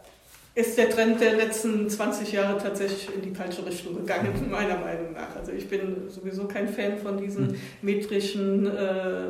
ist der Trend der letzten 20 Jahre tatsächlich in die falsche Richtung gegangen, mhm. meiner Meinung nach. Also ich bin sowieso kein Fan von diesen mhm. metrischen äh,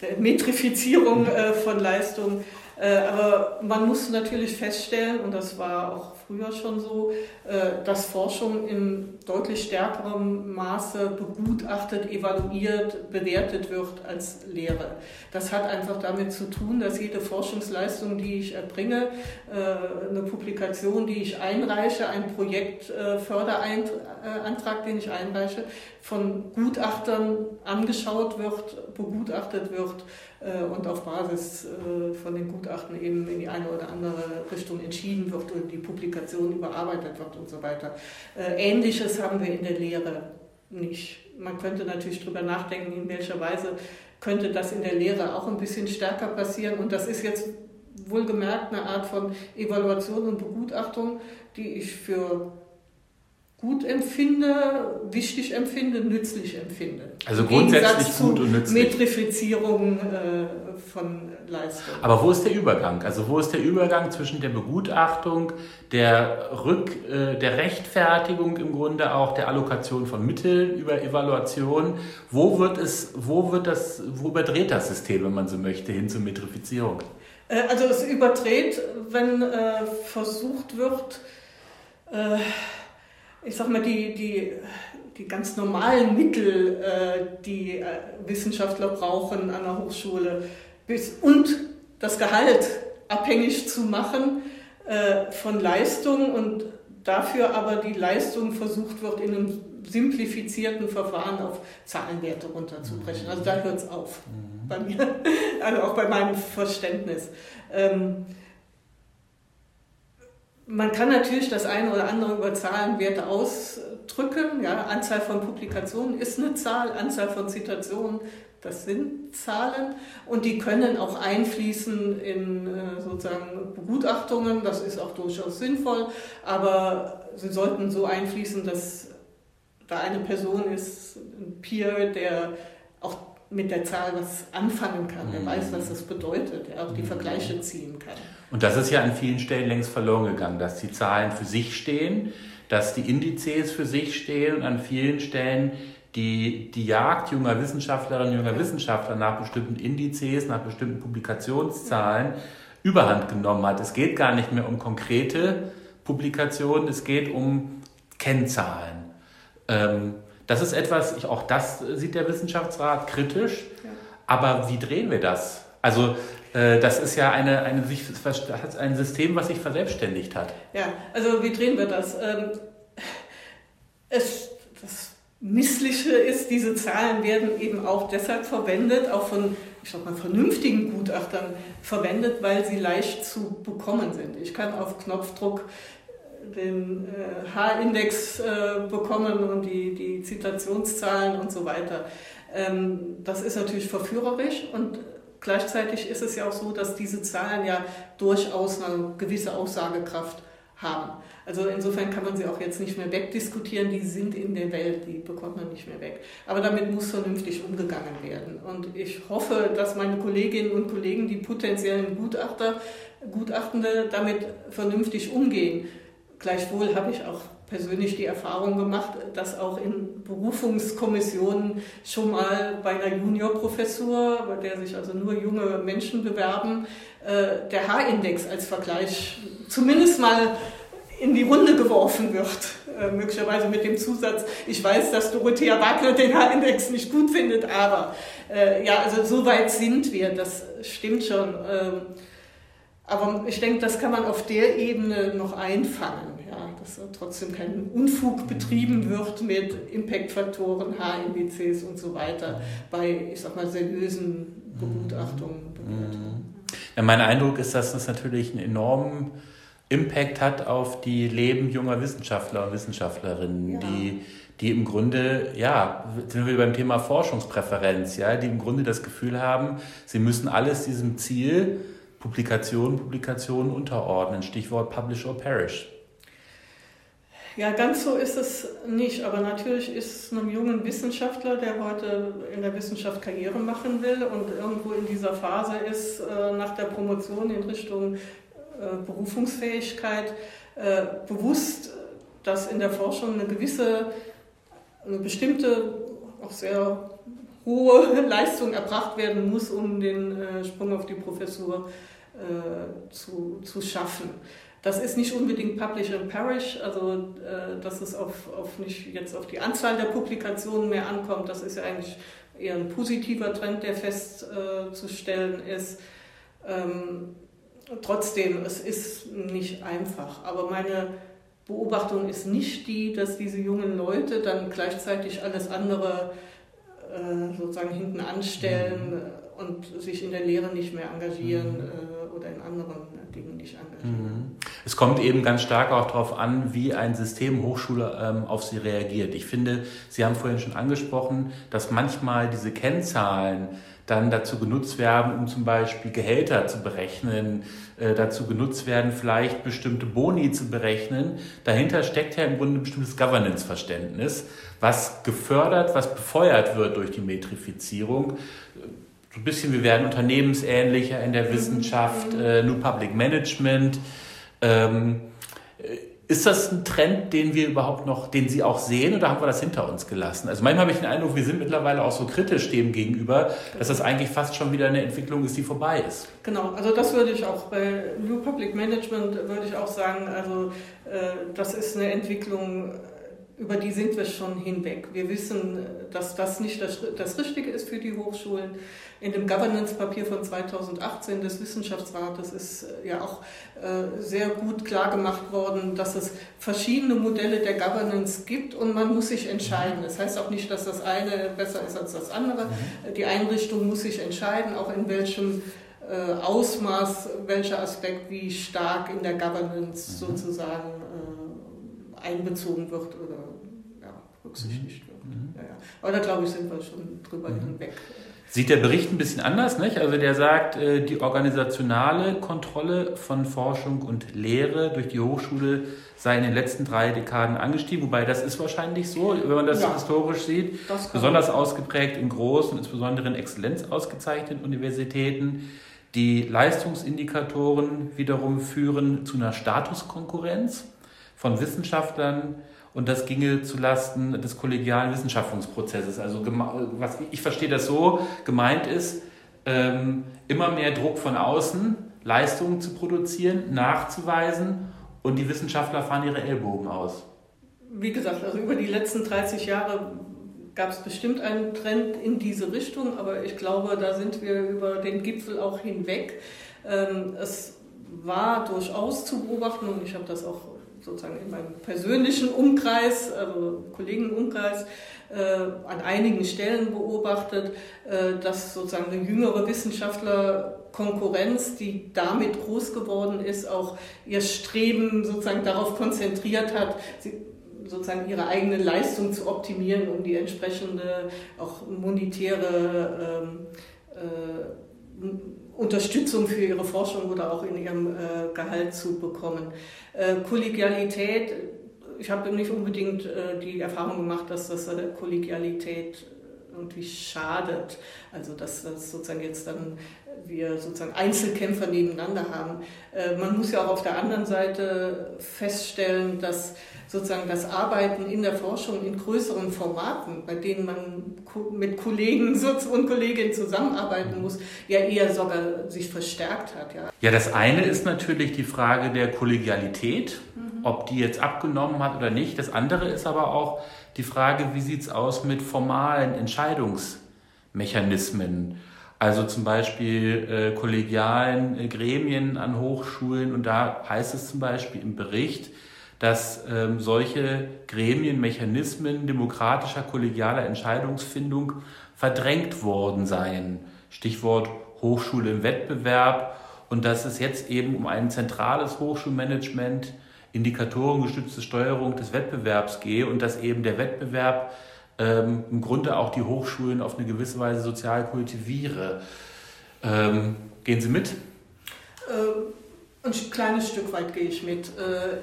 äh, Metrifizierung von Leistung. Äh, aber man muss natürlich feststellen, und das war auch früher schon so, äh, dass Forschung in deutlich stärkerem Maße begutachtet, evaluiert, bewertet wird als Lehre. Das hat einfach damit zu tun, dass jede Forschungsleistung, die ich erbringe, äh, eine Publikation, die ich einreiche, ein Projektförderantrag, den ich einreiche, von Gutachtern angeschaut wird, begutachtet wird äh, und auf Basis äh, von den Gutachten eben in die eine oder andere Richtung entschieden wird und die Publikation überarbeitet wird und so weiter. Äh, Ähnliches haben wir in der Lehre nicht. Man könnte natürlich darüber nachdenken, in welcher Weise könnte das in der Lehre auch ein bisschen stärker passieren. Und das ist jetzt wohlgemerkt eine Art von Evaluation und Begutachtung, die ich für gut empfinde, wichtig empfinde, nützlich empfinde. Also grundsätzlich gut und nützlich. Metrifizierung äh, von Leistung. Aber wo ist der Übergang? Also wo ist der Übergang zwischen der Begutachtung, der Rück, äh, der Rechtfertigung im Grunde auch der Allokation von Mitteln über Evaluation? Wo wird es, wo wird das, wo überdreht das System, wenn man so möchte, hin zur Metrifizierung? Äh, also es überdreht, wenn äh, versucht wird, äh, ich sag mal, die, die, die ganz normalen Mittel, äh, die äh, Wissenschaftler brauchen an der Hochschule und das Gehalt abhängig zu machen äh, von Leistung und dafür aber die Leistung versucht wird, in einem simplifizierten Verfahren auf Zahlenwerte runterzubrechen. Also da hört es auf mhm. bei mir, also auch bei meinem Verständnis. Ähm, man kann natürlich das eine oder andere über Zahlenwerte ausdrücken. Ja, Anzahl von Publikationen ist eine Zahl, Anzahl von Zitationen, das sind Zahlen und die können auch einfließen in äh, sozusagen Begutachtungen. Das ist auch durchaus sinnvoll, aber sie sollten so einfließen, dass da eine Person ist, ein Peer, der mit der Zahl was anfangen kann. Er weiß, was das bedeutet, er auch die mhm. Vergleiche ziehen kann. Und das ist ja an vielen Stellen längst verloren gegangen, dass die Zahlen für sich stehen, dass die Indizes für sich stehen und an vielen Stellen die, die Jagd junger Wissenschaftlerinnen und junger Wissenschaftler nach bestimmten Indizes, nach bestimmten Publikationszahlen überhand genommen hat. Es geht gar nicht mehr um konkrete Publikationen, es geht um Kennzahlen. Ähm, das ist etwas, auch das sieht der Wissenschaftsrat kritisch. Ja. Aber wie drehen wir das? Also äh, das ist ja eine, eine, ein System, was sich verselbstständigt hat. Ja, also wie drehen wir das? Ähm, es, das Missliche ist, diese Zahlen werden eben auch deshalb verwendet, auch von ich sag mal, vernünftigen Gutachtern verwendet, weil sie leicht zu bekommen sind. Ich kann auf Knopfdruck den äh, H-Index äh, bekommen und die, die Zitationszahlen und so weiter. Ähm, das ist natürlich verführerisch und gleichzeitig ist es ja auch so, dass diese Zahlen ja durchaus eine gewisse Aussagekraft haben. Also insofern kann man sie auch jetzt nicht mehr wegdiskutieren, die sind in der Welt, die bekommt man nicht mehr weg. Aber damit muss vernünftig umgegangen werden. Und ich hoffe, dass meine Kolleginnen und Kollegen, die potenziellen Gutachter, Gutachtende damit vernünftig umgehen. Gleichwohl habe ich auch persönlich die Erfahrung gemacht, dass auch in Berufungskommissionen schon mal bei einer Juniorprofessur, bei der sich also nur junge Menschen bewerben, äh, der H-Index als Vergleich zumindest mal in die Runde geworfen wird, äh, möglicherweise mit dem Zusatz, ich weiß, dass Dorothea Wagner den H-Index nicht gut findet, aber äh, ja, also so weit sind wir, das stimmt schon. Aber ich denke, das kann man auf der Ebene noch einfangen, ja, dass trotzdem kein Unfug betrieben wird mit Impact-Faktoren, H-Indizes und so weiter bei, ich sag mal, seriösen Begutachtungen. Mhm. mein Eindruck ist, dass das natürlich einen enormen Impact hat auf die Leben junger Wissenschaftler und Wissenschaftlerinnen, ja. die, die im Grunde, ja, sind wir beim Thema Forschungspräferenz, ja, die im Grunde das Gefühl haben, sie müssen alles diesem Ziel, Publikation, Publikation unterordnen. Stichwort Publish or Perish. Ja, ganz so ist es nicht. Aber natürlich ist einem jungen Wissenschaftler, der heute in der Wissenschaft Karriere machen will und irgendwo in dieser Phase ist, äh, nach der Promotion in Richtung äh, Berufungsfähigkeit, äh, bewusst, dass in der Forschung eine gewisse, eine bestimmte, auch sehr hohe Leistung erbracht werden muss, um den Sprung auf die Professur zu, zu schaffen. Das ist nicht unbedingt Publish and Perish, also äh, dass es auf, auf nicht jetzt auf die Anzahl der Publikationen mehr ankommt. Das ist ja eigentlich eher ein positiver Trend, der festzustellen äh, ist. Ähm, trotzdem, es ist nicht einfach. Aber meine Beobachtung ist nicht die, dass diese jungen Leute dann gleichzeitig alles andere äh, sozusagen hinten anstellen mhm. und sich in der Lehre nicht mehr engagieren. Mhm. Äh, oder in anderen Dingen nicht engagieren. Mhm. Es kommt eben ganz stark auch darauf an, wie ein System Hochschule ähm, auf sie reagiert. Ich finde, Sie haben vorhin schon angesprochen, dass manchmal diese Kennzahlen dann dazu genutzt werden, um zum Beispiel Gehälter zu berechnen, äh, dazu genutzt werden, vielleicht bestimmte Boni zu berechnen. Dahinter steckt ja im Grunde ein bestimmtes Governance-Verständnis, was gefördert, was befeuert wird durch die Metrifizierung so ein bisschen, wir werden unternehmensähnlicher in der mhm. Wissenschaft, äh, New Public Management. Ähm, äh, ist das ein Trend, den wir überhaupt noch, den Sie auch sehen oder haben wir das hinter uns gelassen? Also manchmal habe ich den Eindruck, wir sind mittlerweile auch so kritisch dem gegenüber, dass das eigentlich fast schon wieder eine Entwicklung ist, die vorbei ist. Genau, also das würde ich auch bei New Public Management würde ich auch sagen, also äh, das ist eine Entwicklung, über die sind wir schon hinweg. Wir wissen, dass das nicht das, das Richtige ist für die Hochschulen. In dem Governance-Papier von 2018 des Wissenschaftsrates ist äh, ja auch äh, sehr gut klargemacht worden, dass es verschiedene Modelle der Governance gibt und man muss sich entscheiden. Das heißt auch nicht, dass das eine besser ist als das andere. Mhm. Die Einrichtung muss sich entscheiden, auch in welchem äh, Ausmaß, welcher Aspekt wie stark in der Governance mhm. sozusagen einbezogen wird oder berücksichtigt mhm. wird. Mhm. Ja, ja. Aber da glaube ich, sind wir schon drüber mhm. hinweg. Sieht der Bericht ein bisschen anders, nicht? Also der sagt, äh, die organisationale Kontrolle von Forschung und Lehre durch die Hochschule sei in den letzten drei Dekaden angestiegen, wobei das ist wahrscheinlich so, wenn man das ja, historisch sieht, besonders ausgeprägt in großen, insbesondere in Exzellenz ausgezeichneten Universitäten. Die Leistungsindikatoren wiederum führen zu einer Statuskonkurrenz von Wissenschaftlern und das ginge zulasten des kollegialen Wissenschaftsprozesses. Also was ich verstehe das so, gemeint ist, ähm, immer mehr Druck von außen, Leistungen zu produzieren, nachzuweisen und die Wissenschaftler fahren ihre Ellbogen aus. Wie gesagt, also über die letzten 30 Jahre gab es bestimmt einen Trend in diese Richtung, aber ich glaube, da sind wir über den Gipfel auch hinweg. Ähm, es war durchaus zu beobachten und ich habe das auch sozusagen in meinem persönlichen Umkreis, also Kollegenumkreis, äh, an einigen Stellen beobachtet, äh, dass sozusagen eine jüngere Wissenschaftlerkonkurrenz, die damit groß geworden ist, auch ihr Streben sozusagen darauf konzentriert hat, sozusagen ihre eigene Leistung zu optimieren, um die entsprechende auch monetäre ähm, äh, Unterstützung für ihre Forschung oder auch in ihrem äh, Gehalt zu bekommen. Äh, Kollegialität, ich habe nicht unbedingt äh, die Erfahrung gemacht, dass das Kollegialität irgendwie schadet. Also dass das sozusagen jetzt dann wir sozusagen Einzelkämpfer nebeneinander haben. Äh, man muss ja auch auf der anderen Seite feststellen, dass sozusagen das Arbeiten in der Forschung in größeren Formaten, bei denen man mit Kollegen und Kolleginnen zusammenarbeiten muss, ja eher sogar sich verstärkt hat. Ja, ja das eine ist natürlich die Frage der Kollegialität, mhm. ob die jetzt abgenommen hat oder nicht. Das andere ist aber auch die Frage, wie sieht es aus mit formalen Entscheidungsmechanismen? Also zum Beispiel äh, kollegialen äh, Gremien an Hochschulen und da heißt es zum Beispiel im Bericht, dass ähm, solche Gremien, Mechanismen demokratischer, kollegialer Entscheidungsfindung verdrängt worden seien. Stichwort Hochschule im Wettbewerb und dass es jetzt eben um ein zentrales Hochschulmanagement, indikatorengestützte Steuerung des Wettbewerbs gehe und dass eben der Wettbewerb ähm, im Grunde auch die Hochschulen auf eine gewisse Weise sozial kultiviere. Ähm, gehen Sie mit? Äh, ein kleines Stück weit gehe ich mit. Äh,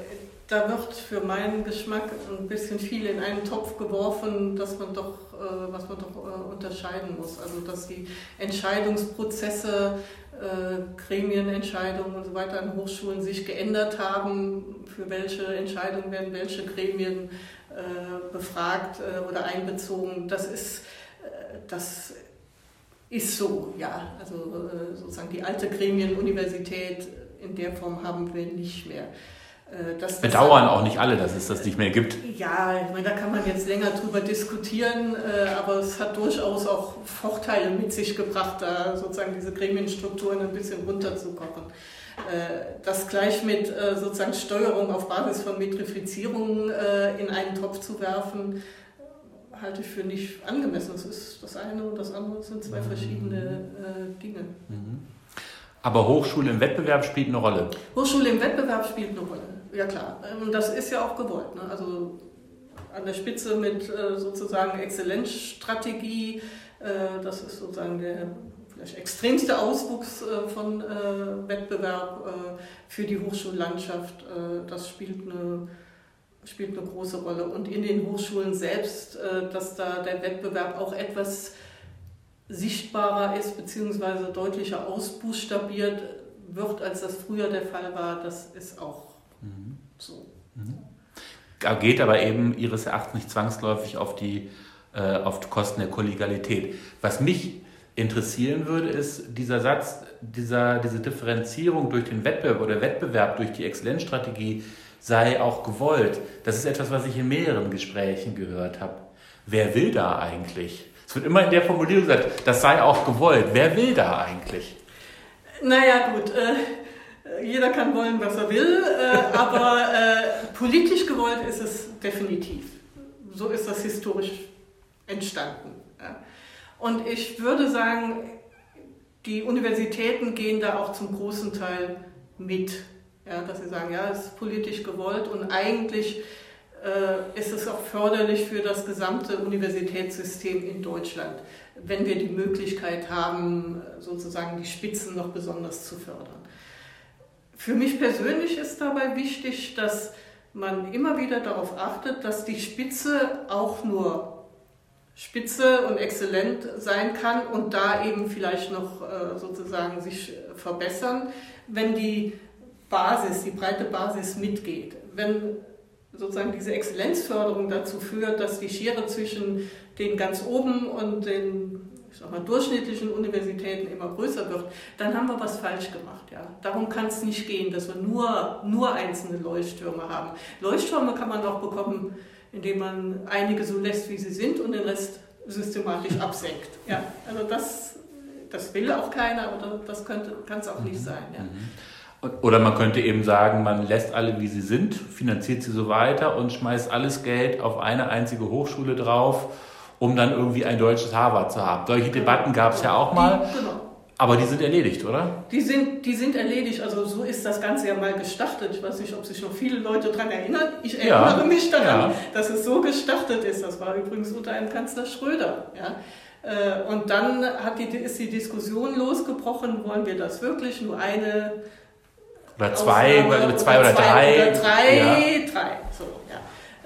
da wird für meinen Geschmack ein bisschen viel in einen Topf geworfen, dass man doch, äh, was man doch unterscheiden muss. Also dass die Entscheidungsprozesse, Gremienentscheidungen und so weiter an Hochschulen sich geändert haben. Für welche Entscheidungen werden welche Gremien befragt äh, oder einbezogen? Das ist, äh, das ist so, ja. Also sozusagen die alte Gremienuniversität in der Form haben wir nicht mehr. Äh, das Bedauern auch nicht alle, dass es das nicht mehr gibt. Ja, ich meine, da kann man jetzt länger drüber diskutieren, äh, aber es hat durchaus auch Vorteile mit sich gebracht, da sozusagen diese Gremienstrukturen ein bisschen runterzukochen. Äh, das gleich mit sozusagen Steuerung auf Basis von Metrifizierung in einen Topf zu werfen, halte ich für nicht angemessen. Das ist das eine und das andere sind zwei verschiedene Dinge. Mhm. Aber Hochschule im Wettbewerb spielt eine Rolle. Hochschule im Wettbewerb spielt eine Rolle, ja klar. Und das ist ja auch gewollt. Ne? Also an der Spitze mit äh, sozusagen Exzellenzstrategie, äh, das ist sozusagen der extremste Auswuchs äh, von Wettbewerb für die Hochschullandschaft. das spielt eine spielt eine große Rolle. Und in den Hochschulen selbst, dass da der Wettbewerb auch etwas sichtbarer ist bzw. deutlicher ausbuchstabiert wird, als das früher der Fall war, das ist auch mhm. so. Mhm. Geht aber eben Ihres Erachtens nicht zwangsläufig auf die, äh, auf Kosten der Kollegialität. Was mich interessieren würde, ist dieser Satz, dieser, diese Differenzierung durch den Wettbewerb oder Wettbewerb durch die Exzellenzstrategie sei auch gewollt. Das ist etwas, was ich in mehreren Gesprächen gehört habe. Wer will da eigentlich? Es wird immer in der Formulierung gesagt, das sei auch gewollt. Wer will da eigentlich? Naja, gut. Äh, jeder kann wollen, was er will, äh, aber äh, politisch gewollt ist es definitiv. So ist das historisch entstanden. Ja. Und ich würde sagen, die Universitäten gehen da auch zum großen Teil mit. Ja, dass sie sagen, ja, es ist politisch gewollt und eigentlich äh, ist es auch förderlich für das gesamte Universitätssystem in Deutschland, wenn wir die Möglichkeit haben, sozusagen die Spitzen noch besonders zu fördern. Für mich persönlich ist dabei wichtig, dass man immer wieder darauf achtet, dass die Spitze auch nur spitze und exzellent sein kann und da eben vielleicht noch äh, sozusagen sich verbessern, wenn die Basis, die breite Basis mitgeht. Wenn sozusagen diese Exzellenzförderung dazu führt, dass die Schere zwischen den ganz oben und den ich sag mal, durchschnittlichen Universitäten immer größer wird, dann haben wir was falsch gemacht. Ja. Darum kann es nicht gehen, dass wir nur, nur einzelne Leuchttürme haben. Leuchttürme kann man auch bekommen, indem man einige so lässt, wie sie sind und den Rest systematisch absenkt. Ja. Also das, das will auch keiner, aber das kann es auch nicht mhm. sein. Ja. Mhm. Oder man könnte eben sagen, man lässt alle wie sie sind, finanziert sie so weiter und schmeißt alles Geld auf eine einzige Hochschule drauf, um dann irgendwie ein deutsches Harvard zu haben. Solche genau. Debatten gab es ja auch mal. Genau. Aber die sind erledigt, oder? Die sind, die sind erledigt. Also so ist das Ganze ja mal gestartet. Ich weiß nicht, ob sich noch viele Leute daran erinnern. Ich erinnere ja, mich daran, ja. dass es so gestartet ist. Das war übrigens unter einem Kanzler Schröder. Ja. Äh, und dann hat die, ist die Diskussion losgebrochen, wollen wir das wirklich? Nur eine oder zwei, oder zwei oder, drei. Oder drei, ja. drei. So, ja.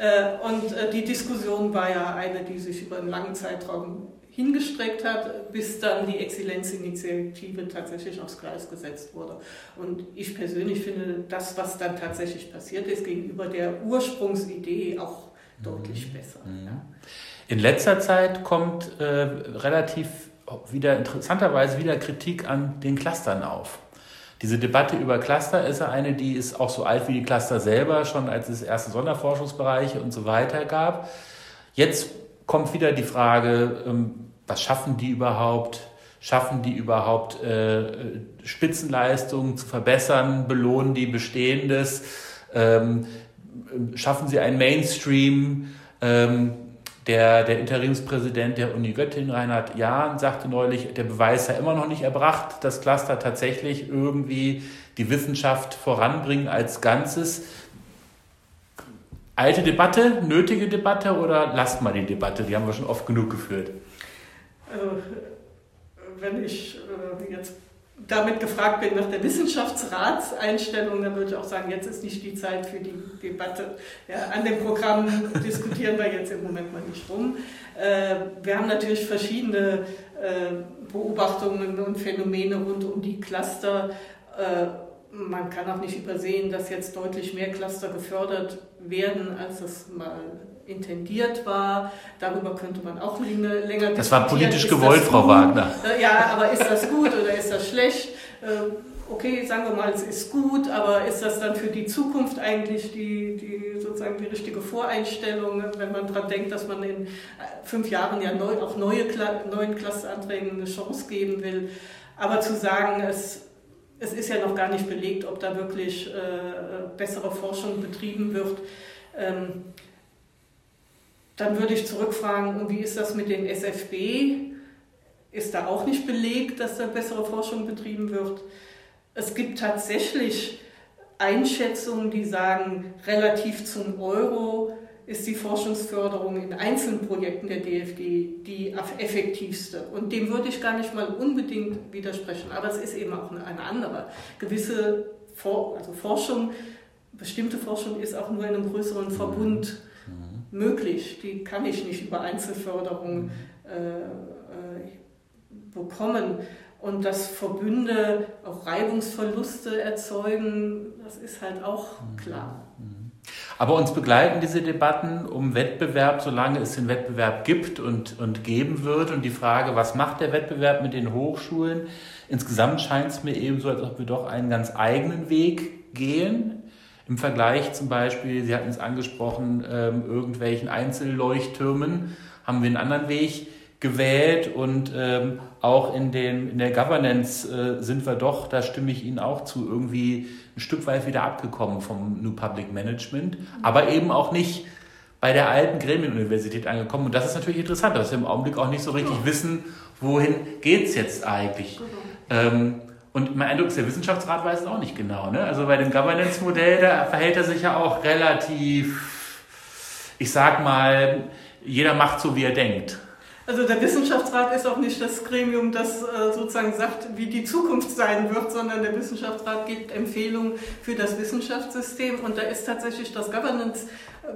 Äh, und äh, die Diskussion war ja eine, die sich über einen langen Zeitraum hingestreckt hat, bis dann die Exzellenzinitiative tatsächlich aufs Gleis gesetzt wurde. Und ich persönlich finde das, was dann tatsächlich passiert ist, gegenüber der Ursprungsidee auch mhm. deutlich besser. Mhm. Ja. In letzter Zeit kommt äh, relativ wieder interessanterweise wieder Kritik an den Clustern auf. Diese Debatte über Cluster ist ja eine, die ist auch so alt wie die Cluster selber, schon als es erste Sonderforschungsbereiche und so weiter gab. Jetzt kommt wieder die Frage, ähm, was schaffen die überhaupt? Schaffen die überhaupt äh, Spitzenleistungen zu verbessern? Belohnen die Bestehendes? Ähm, schaffen sie einen Mainstream? Ähm, Der, der Interimspräsident der Uni Göttingen, Reinhard Jahn, sagte neulich, der Beweis sei immer noch nicht erbracht, dass Cluster tatsächlich irgendwie die Wissenschaft voranbringen als Ganzes. Alte Debatte, nötige Debatte oder lasst mal die Debatte? Die haben wir schon oft genug geführt. Also, wenn ich äh, jetzt damit gefragt bin nach der Wissenschaftsratseinstellung, dann würde ich auch sagen, jetzt ist nicht die Zeit für die Debatte. Ja, an dem Programm diskutieren wir jetzt im Moment mal nicht rum. Äh, wir haben natürlich verschiedene äh, Beobachtungen und Phänomene rund um die Cluster. Äh, man kann auch nicht übersehen, dass jetzt deutlich mehr Cluster gefördert werden, als es mal intendiert war. Darüber könnte man auch länger, diskutieren. Das war politisch gewollt, Frau Wagner. Äh, ja, aber ist das gut oder ist das schlecht? Ähm, okay, sagen wir mal, es ist gut, aber ist das dann für die Zukunft eigentlich die, die sozusagen die richtige Voreinstellung, wenn man daran denkt, dass man in äh, fünf Jahren ja neu, auch neue, neuen Klassenanträgen eine Chance geben will? Aber zu sagen, es es ist ja noch gar nicht belegt, ob da wirklich äh, bessere Forschung betrieben wird. Ähm, dann würde ich zurückfragen, wie ist das mit den SFB? Ist da auch nicht belegt, dass da bessere Forschung betrieben wird? Es gibt tatsächlich Einschätzungen, die sagen, relativ zum Euro ist die Forschungsförderung in einzelnen Projekten der DFG die effektivste. Und dem würde ich gar nicht mal unbedingt widersprechen. Aber es ist eben auch eine andere. Gewisse For also Forschung, bestimmte Forschung ist auch nur in einem größeren Verbund möglich. Die kann ich nicht über Einzelförderung äh, äh, bekommen. Und dass Verbünde auch Reibungsverluste erzeugen, das ist halt auch mhm. klar. Aber uns begleiten diese Debatten um Wettbewerb, solange es den Wettbewerb gibt und, und geben wird. Und die Frage, was macht der Wettbewerb mit den Hochschulen? Insgesamt scheint es mir eben so, als ob wir doch einen ganz eigenen Weg gehen im Vergleich zum Beispiel, Sie hatten es angesprochen, ähm, irgendwelchen Einzelleuchttürmen haben wir einen anderen Weg gewählt und ähm, auch in, den, in der Governance äh, sind wir doch, da stimme ich Ihnen auch zu, irgendwie ein Stück weit wieder abgekommen vom New Public Management, aber eben auch nicht bei der alten Gremienuniversität angekommen. Und das ist natürlich interessant, dass wir im Augenblick auch nicht so richtig wissen, wohin geht es jetzt eigentlich. Genau. Ähm, und mein Eindruck ist, der Wissenschaftsrat weiß es auch nicht genau. Ne? Also bei dem Governance-Modell, da verhält er sich ja auch relativ, ich sag mal, jeder macht so, wie er denkt. Also der Wissenschaftsrat ist auch nicht das Gremium, das äh, sozusagen sagt, wie die Zukunft sein wird, sondern der Wissenschaftsrat gibt Empfehlungen für das Wissenschaftssystem. Und da ist tatsächlich das Governance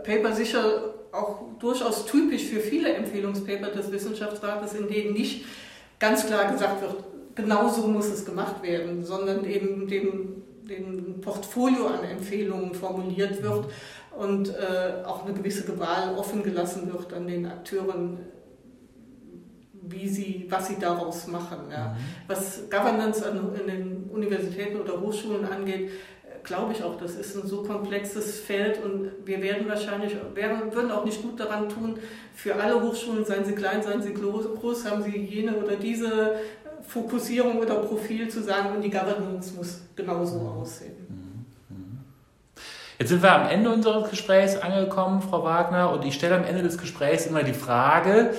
Paper sicher auch durchaus typisch für viele Empfehlungspaper des Wissenschaftsrates, in denen nicht ganz klar gesagt wird, genau so muss es gemacht werden, sondern eben dem, dem Portfolio an Empfehlungen formuliert wird und äh, auch eine gewisse Wahl offen gelassen wird an den Akteuren, wie sie, was sie daraus machen. Ja. Mhm. Was Governance an, in den Universitäten oder Hochschulen angeht, glaube ich auch, das ist ein so komplexes Feld und wir werden wahrscheinlich, werden, würden auch nicht gut daran tun, für alle Hochschulen, seien sie klein, seien sie groß, haben sie jene oder diese Fokussierung oder Profil zu sagen, und die Governance muss genauso aussehen. Jetzt sind wir am Ende unseres Gesprächs angekommen, Frau Wagner, und ich stelle am Ende des Gesprächs immer die Frage,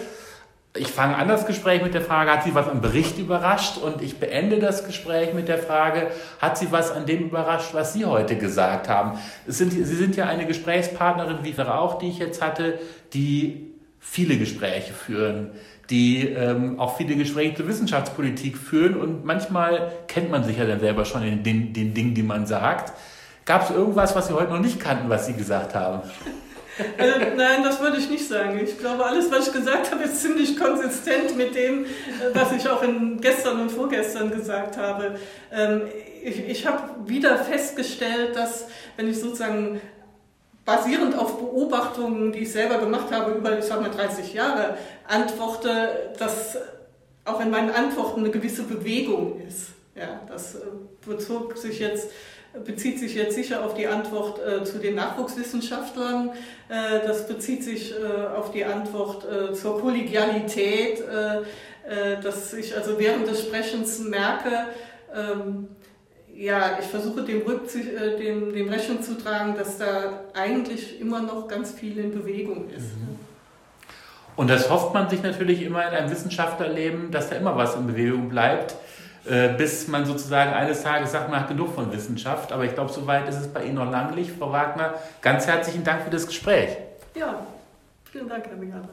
ich fange an das Gespräch mit der Frage, hat Sie was am Bericht überrascht? Und ich beende das Gespräch mit der Frage, hat Sie was an dem überrascht, was Sie heute gesagt haben? Sind, Sie sind ja eine Gesprächspartnerin, wie auch, die ich jetzt hatte, die viele Gespräche führen die ähm, auch viele Gespräche zur Wissenschaftspolitik führen und manchmal kennt man sich ja dann selber schon in den, den Dingen, die man sagt. Gab es irgendwas, was Sie heute noch nicht kannten, was Sie gesagt haben? Also, nein, das würde ich nicht sagen. Ich glaube, alles, was ich gesagt habe, ist ziemlich konsistent mit dem, was ich auch in gestern und vorgestern gesagt habe. Ähm, ich, ich habe wieder festgestellt, dass wenn ich sozusagen basierend auf Beobachtungen, die ich selber gemacht habe über, ich sag mal, 30 Jahre, antworte, dass auch in meinen Antworten eine gewisse Bewegung ist. Ja, das äh, bezog sich jetzt, bezieht sich jetzt sicher auf die Antwort äh, zu den Nachwuchswissenschaftlern. Äh, das bezieht sich äh, auf die Antwort äh, zur Kollegialität, äh, dass ich also während des Sprechens merke, ähm, ja, ich versuche dem, äh, dem, dem Rechnung zu tragen, dass da eigentlich immer noch ganz viel in Bewegung ist. Mhm. Und das hofft man sich natürlich immer in einem Wissenschaftlerleben, dass da immer was in Bewegung bleibt, äh, bis man sozusagen eines Tages sagt, man hat genug von Wissenschaft. Aber ich glaube, soweit ist es bei Ihnen noch lange nicht. Frau Wagner, ganz herzlichen Dank für das Gespräch. Ja, vielen Dank, Herr Meganer.